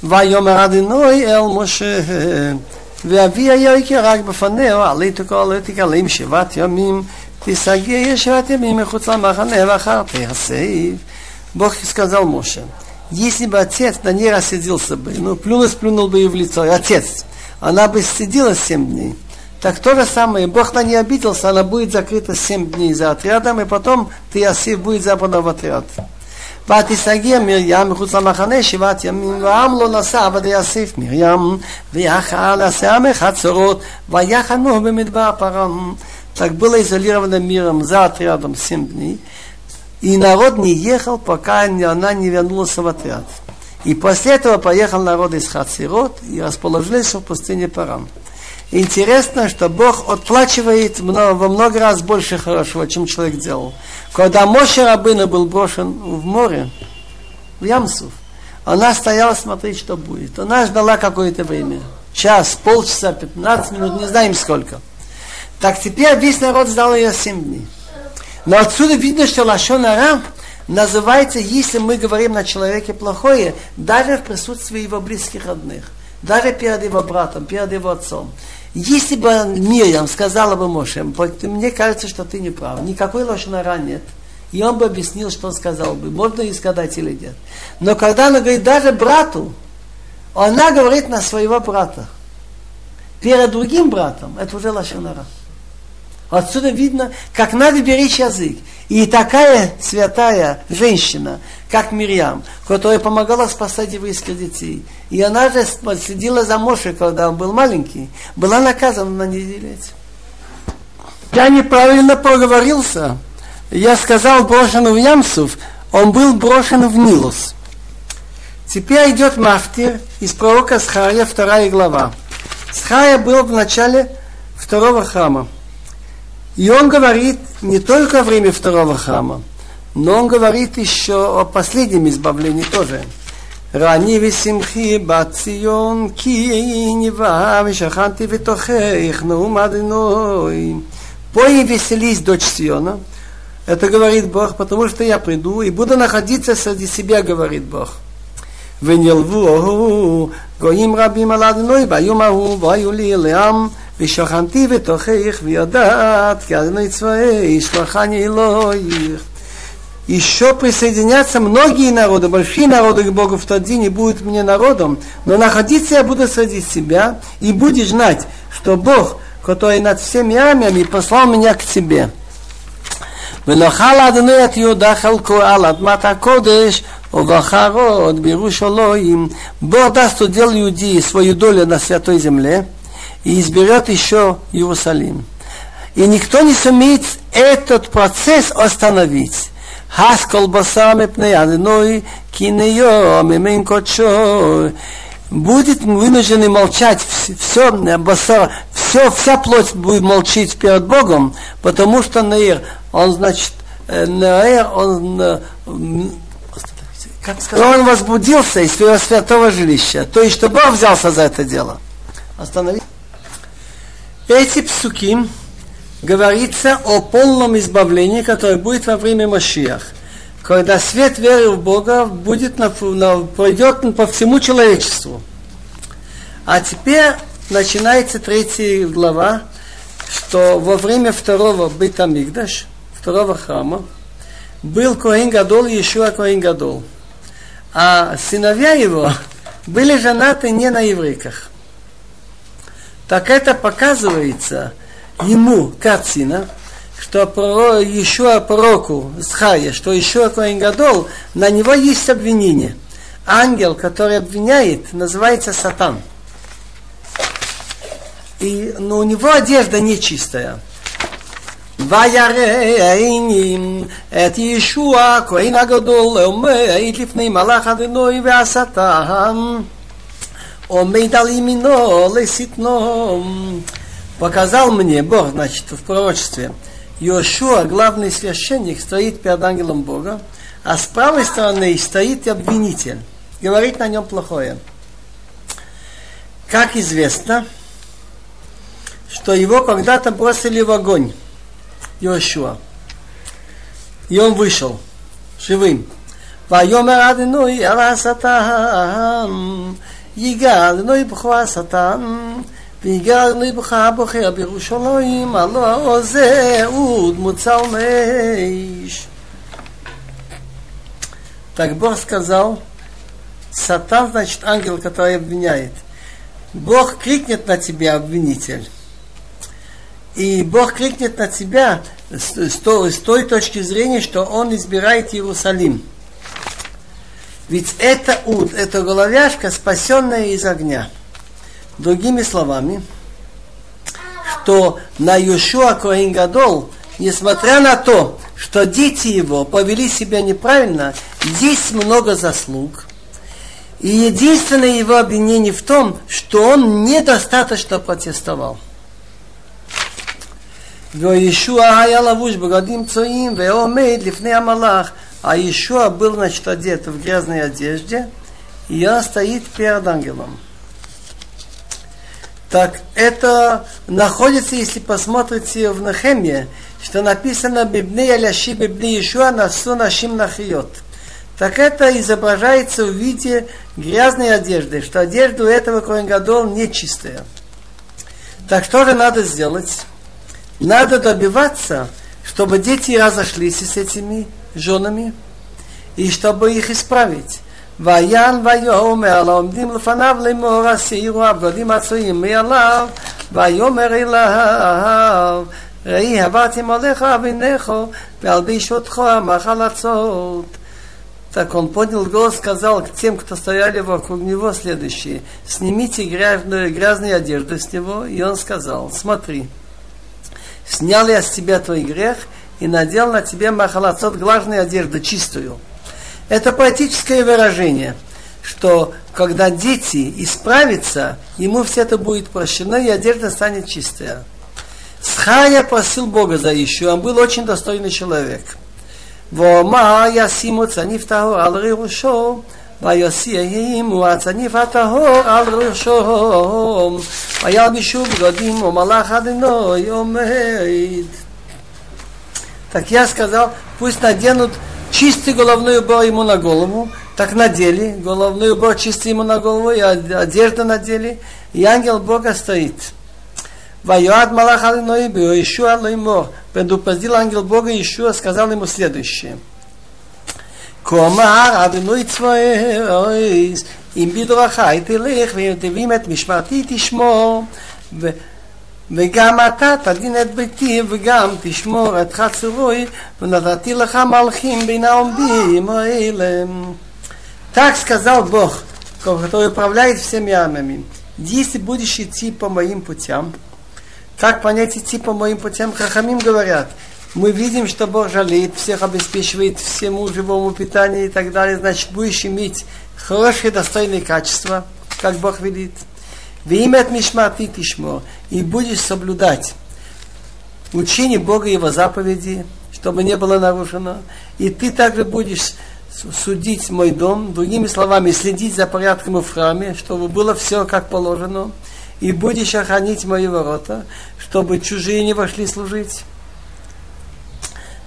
Вайомер Адиной Эл Моше э, э, ואבי היה יקר רק בפניהו עלי תקול ותקלים שבעת ימים תסגי שבעת ימים מחוץ למחנה ואחר תיאסף Бог сказал Моше, если бы отец на ней рассидился бы, ну, плюнул, сплюнул бы ей в лицо, и отец, она бы сидела семь дней, так то же самое, Бог на ней обиделся, она будет закрыта семь дней за отрядом, и потом ты Асив будет забрана в отряд. ותסתגר מרים מחוץ למחנה שבעת ימים, והעם לא נסע עבד יאסף מרים, ויחל עשה מחצרות, ויחנו במדבר פרם. Так было изолировано миром за отрядом семь дней. И народ не ехал, пока она не вернулась в отряд. И после этого поехал народ из Хацирот и расположились в пустыне Парам. Интересно, что Бог отплачивает во много раз больше хорошего, чем человек делал. Когда Моше Рабына был брошен в море, в Ямсуф, она стояла смотреть, что будет. Она ждала какое-то время. Час, полчаса, 15 минут, не знаем сколько. Так теперь весь народ ждал ее 7 дней. Но отсюда видно, что Лашонара называется, если мы говорим на человеке плохое, даже в присутствии его близких родных. Даже перед его братом, перед его отцом. Если бы Мирьям сказала бы Моше, мне кажется, что ты не прав, никакой лошонара нет. И он бы объяснил, что он сказал бы, можно и сказать или нет. Но когда она говорит даже брату, она говорит на своего брата. Перед другим братом, это уже лошонара. Отсюда видно, как надо беречь язык. И такая святая женщина, как Мирьям, которая помогала спасать еврейских детей. И она же следила за Моше, когда он был маленький, была наказана на неделю. Я неправильно проговорился. Я сказал брошен в Ямсов, он был брошен в Нилус. Теперь идет Мафтир из пророка Схария, вторая глава. Схария был в начале второго храма. И он говорит не только о время второго храма, но он говорит еще о последнем избавлении тоже. רני ושמחי בציון כי נבעה ושכנתי בתוכך נאום אדינוי. Пой и веселись, дочь Сиона. Это говорит Бог, потому что я приду и буду находиться среди себя, говорит Бог. ונלבו גויים רבים על אדינוי ביום ההוא והיו לי לעם ושכנתי בתוכך ויודעת כי אדוני צבאי שלחני אלוהיך. Еще присоединятся многие народы, большие народы к Богу в тот день и будут мне народом, но находиться я буду среди себя и будешь знать, что Бог, который над всеми армиями, послал меня к тебе. ונאכל אדוני את יהודה חלקו על אדמת הקודש ובחרות בירושלים. Бог даст удел Иудеи свою долю на святой земле, и изберет еще Иерусалим. И никто не сумеет этот процесс остановить. Хаскол басам пней адной кинео мимин кочо будет вынуждены молчать все, басар, все, вся плоть будет молчить перед Богом, потому что Наир, он значит, Наир, он как сказать, он возбудился из своего святого жилища. То есть, что Бог взялся за это дело. Остановить. Эти псуки говорится о полном избавлении, которое будет во время Машиях. Когда свет веры в Бога будет на, на, пройдет по всему человечеству. А теперь начинается третья глава, что во время второго Бетамигдаш, второго храма, был Коин Гадол и Ишуа Коин Гадол. А сыновья его *laughs* были женаты не на еврейках так это показывается ему, Кацина, что пророк, еще пророку Схая, что еще Коин Гадол, на него есть обвинение. Ангел, который обвиняет, называется Сатан. И, но у него одежда нечистая. ויראני את ישוע כהן הגדול עומד לפני מלאך אדינוי והשטן он дал именно леситно. Показал мне Бог, значит, в пророчестве. Йошуа, главный священник, стоит перед ангелом Бога, а с правой стороны стоит обвинитель. Говорит на нем плохое. Как известно, что его когда-то бросили в огонь. Йошуа. И он вышел живым. ויאמר אדינוי על השטן יגאל לא יבחו השטן ויגאל לא יבחה בוחר בירושלים הלא זה עוד מוצל меч. Так Бог сказал, Сатан, значит, ангел, который обвиняет. Бог крикнет на тебя, обвинитель. И Бог крикнет на тебя с той, с той точки зрения, что Он избирает Иерусалим. Ведь это уд, это головяшка, спасенная из огня. Другими словами, что на Юшуа Коингадол, несмотря на то, что дети его повели себя неправильно, есть много заслуг. И единственное его обвинение в том, что он недостаточно протестовал. וישוע היה לבוש בגדים צועים ועומד לפני המלאך а еще был, значит, одет в грязной одежде, и он стоит перед ангелом. Так это находится, если посмотрите в Нахемье, что написано «Бибни аляши бибни Ишуа насу нашим нахиот». Так это изображается в виде грязной одежды, что одежда у этого Коингадол нечистая. Так что же надо сделать? Надо добиваться, чтобы дети разошлись с этими женами, и чтобы их исправить. ויען ויאמר לעומדים לפניו לאמור הסירו הבגדים הצועים מעליו ויאמר אליו ראי, עברתי עליך אבינך, והלביש אותך מחלצות. Так он поднял голос, сказал к тем, кто стояли вокруг него следующее. Снимите грязную, грязные одежды с него. И он сказал, смотри, снял я с тебя твой грех и надел на тебе махалацот глажную одежду, чистую. Это поэтическое выражение, что когда дети исправятся, ему все это будет прощено, и одежда станет чистая. Схая просил Бога за еще, он был очень достойный человек. ואומר ישימו צניף טהור על ראשו וישימו הצניף הטהור על ראשו וילבישו בגדים ומלאך אדינוי עומד. Так я сказал, пусть наденут чистый головной убор ему на голову, так надели, головной убор чистый ему на голову, и одежду надели, и ангел Бога стоит. Вайоад Малах Алиноибио, Ишуа Лоймор, предупредил ангел Бога Ишуа, сказал ему следующее. Комар Адиной ну Цвоэйс, им бидраха, и ты лех, ты вимет, мишмарти, тишмо, וגם אתה תדין את ביתי וגם תשמור את חצרוי, ונתתי לך מלכים בין העומדים האלה. Так сказал Бог, который управляет всеми армиями. Если будешь идти по моим путям, как понять идти по моим путям? Хахамим говорят, мы видим, что Бог жалеет, всех обеспечивает всему живому питанию и так далее. Значит, будешь иметь хорошие, достойные качества, как Бог велит. В имя от Мишмати Тишмо. И будешь соблюдать учение Бога и Его заповеди, чтобы не было нарушено. И ты также будешь судить мой дом, другими словами, следить за порядком в храме, чтобы было все как положено и будешь охранить мои ворота, чтобы чужие не вошли служить.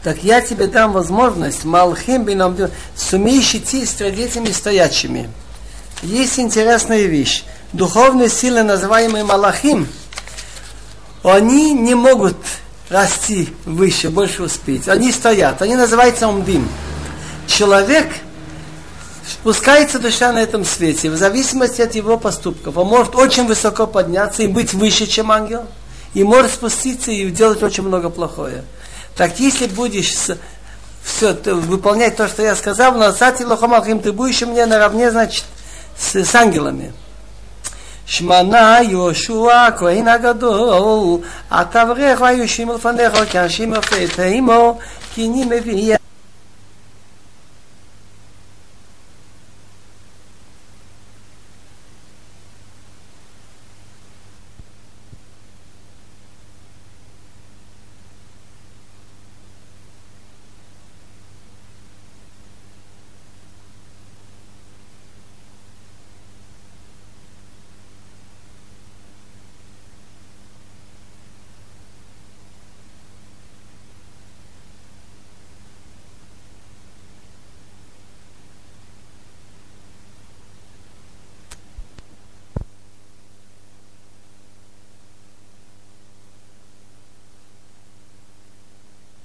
Так я тебе дам возможность, Малхим бином, сумеешь идти с традициями стоячими. Есть интересная вещь. Духовные силы, называемые Малахим, они не могут расти выше, больше успеть. Они стоят. Они называются умдим. Человек – спускается душа на этом свете, в зависимости от его поступков. Он может очень высоко подняться и быть выше, чем ангел, и может спуститься и делать очень много плохое. Так если будешь все выполнять то, что я сказал, лохомалхим, ты будешь у меня наравне, значит, с, с ангелами. שמנה יהושע הכהן הגדול, התברך והיושים לפניך כאנשים יפה תימו, כי אני מביא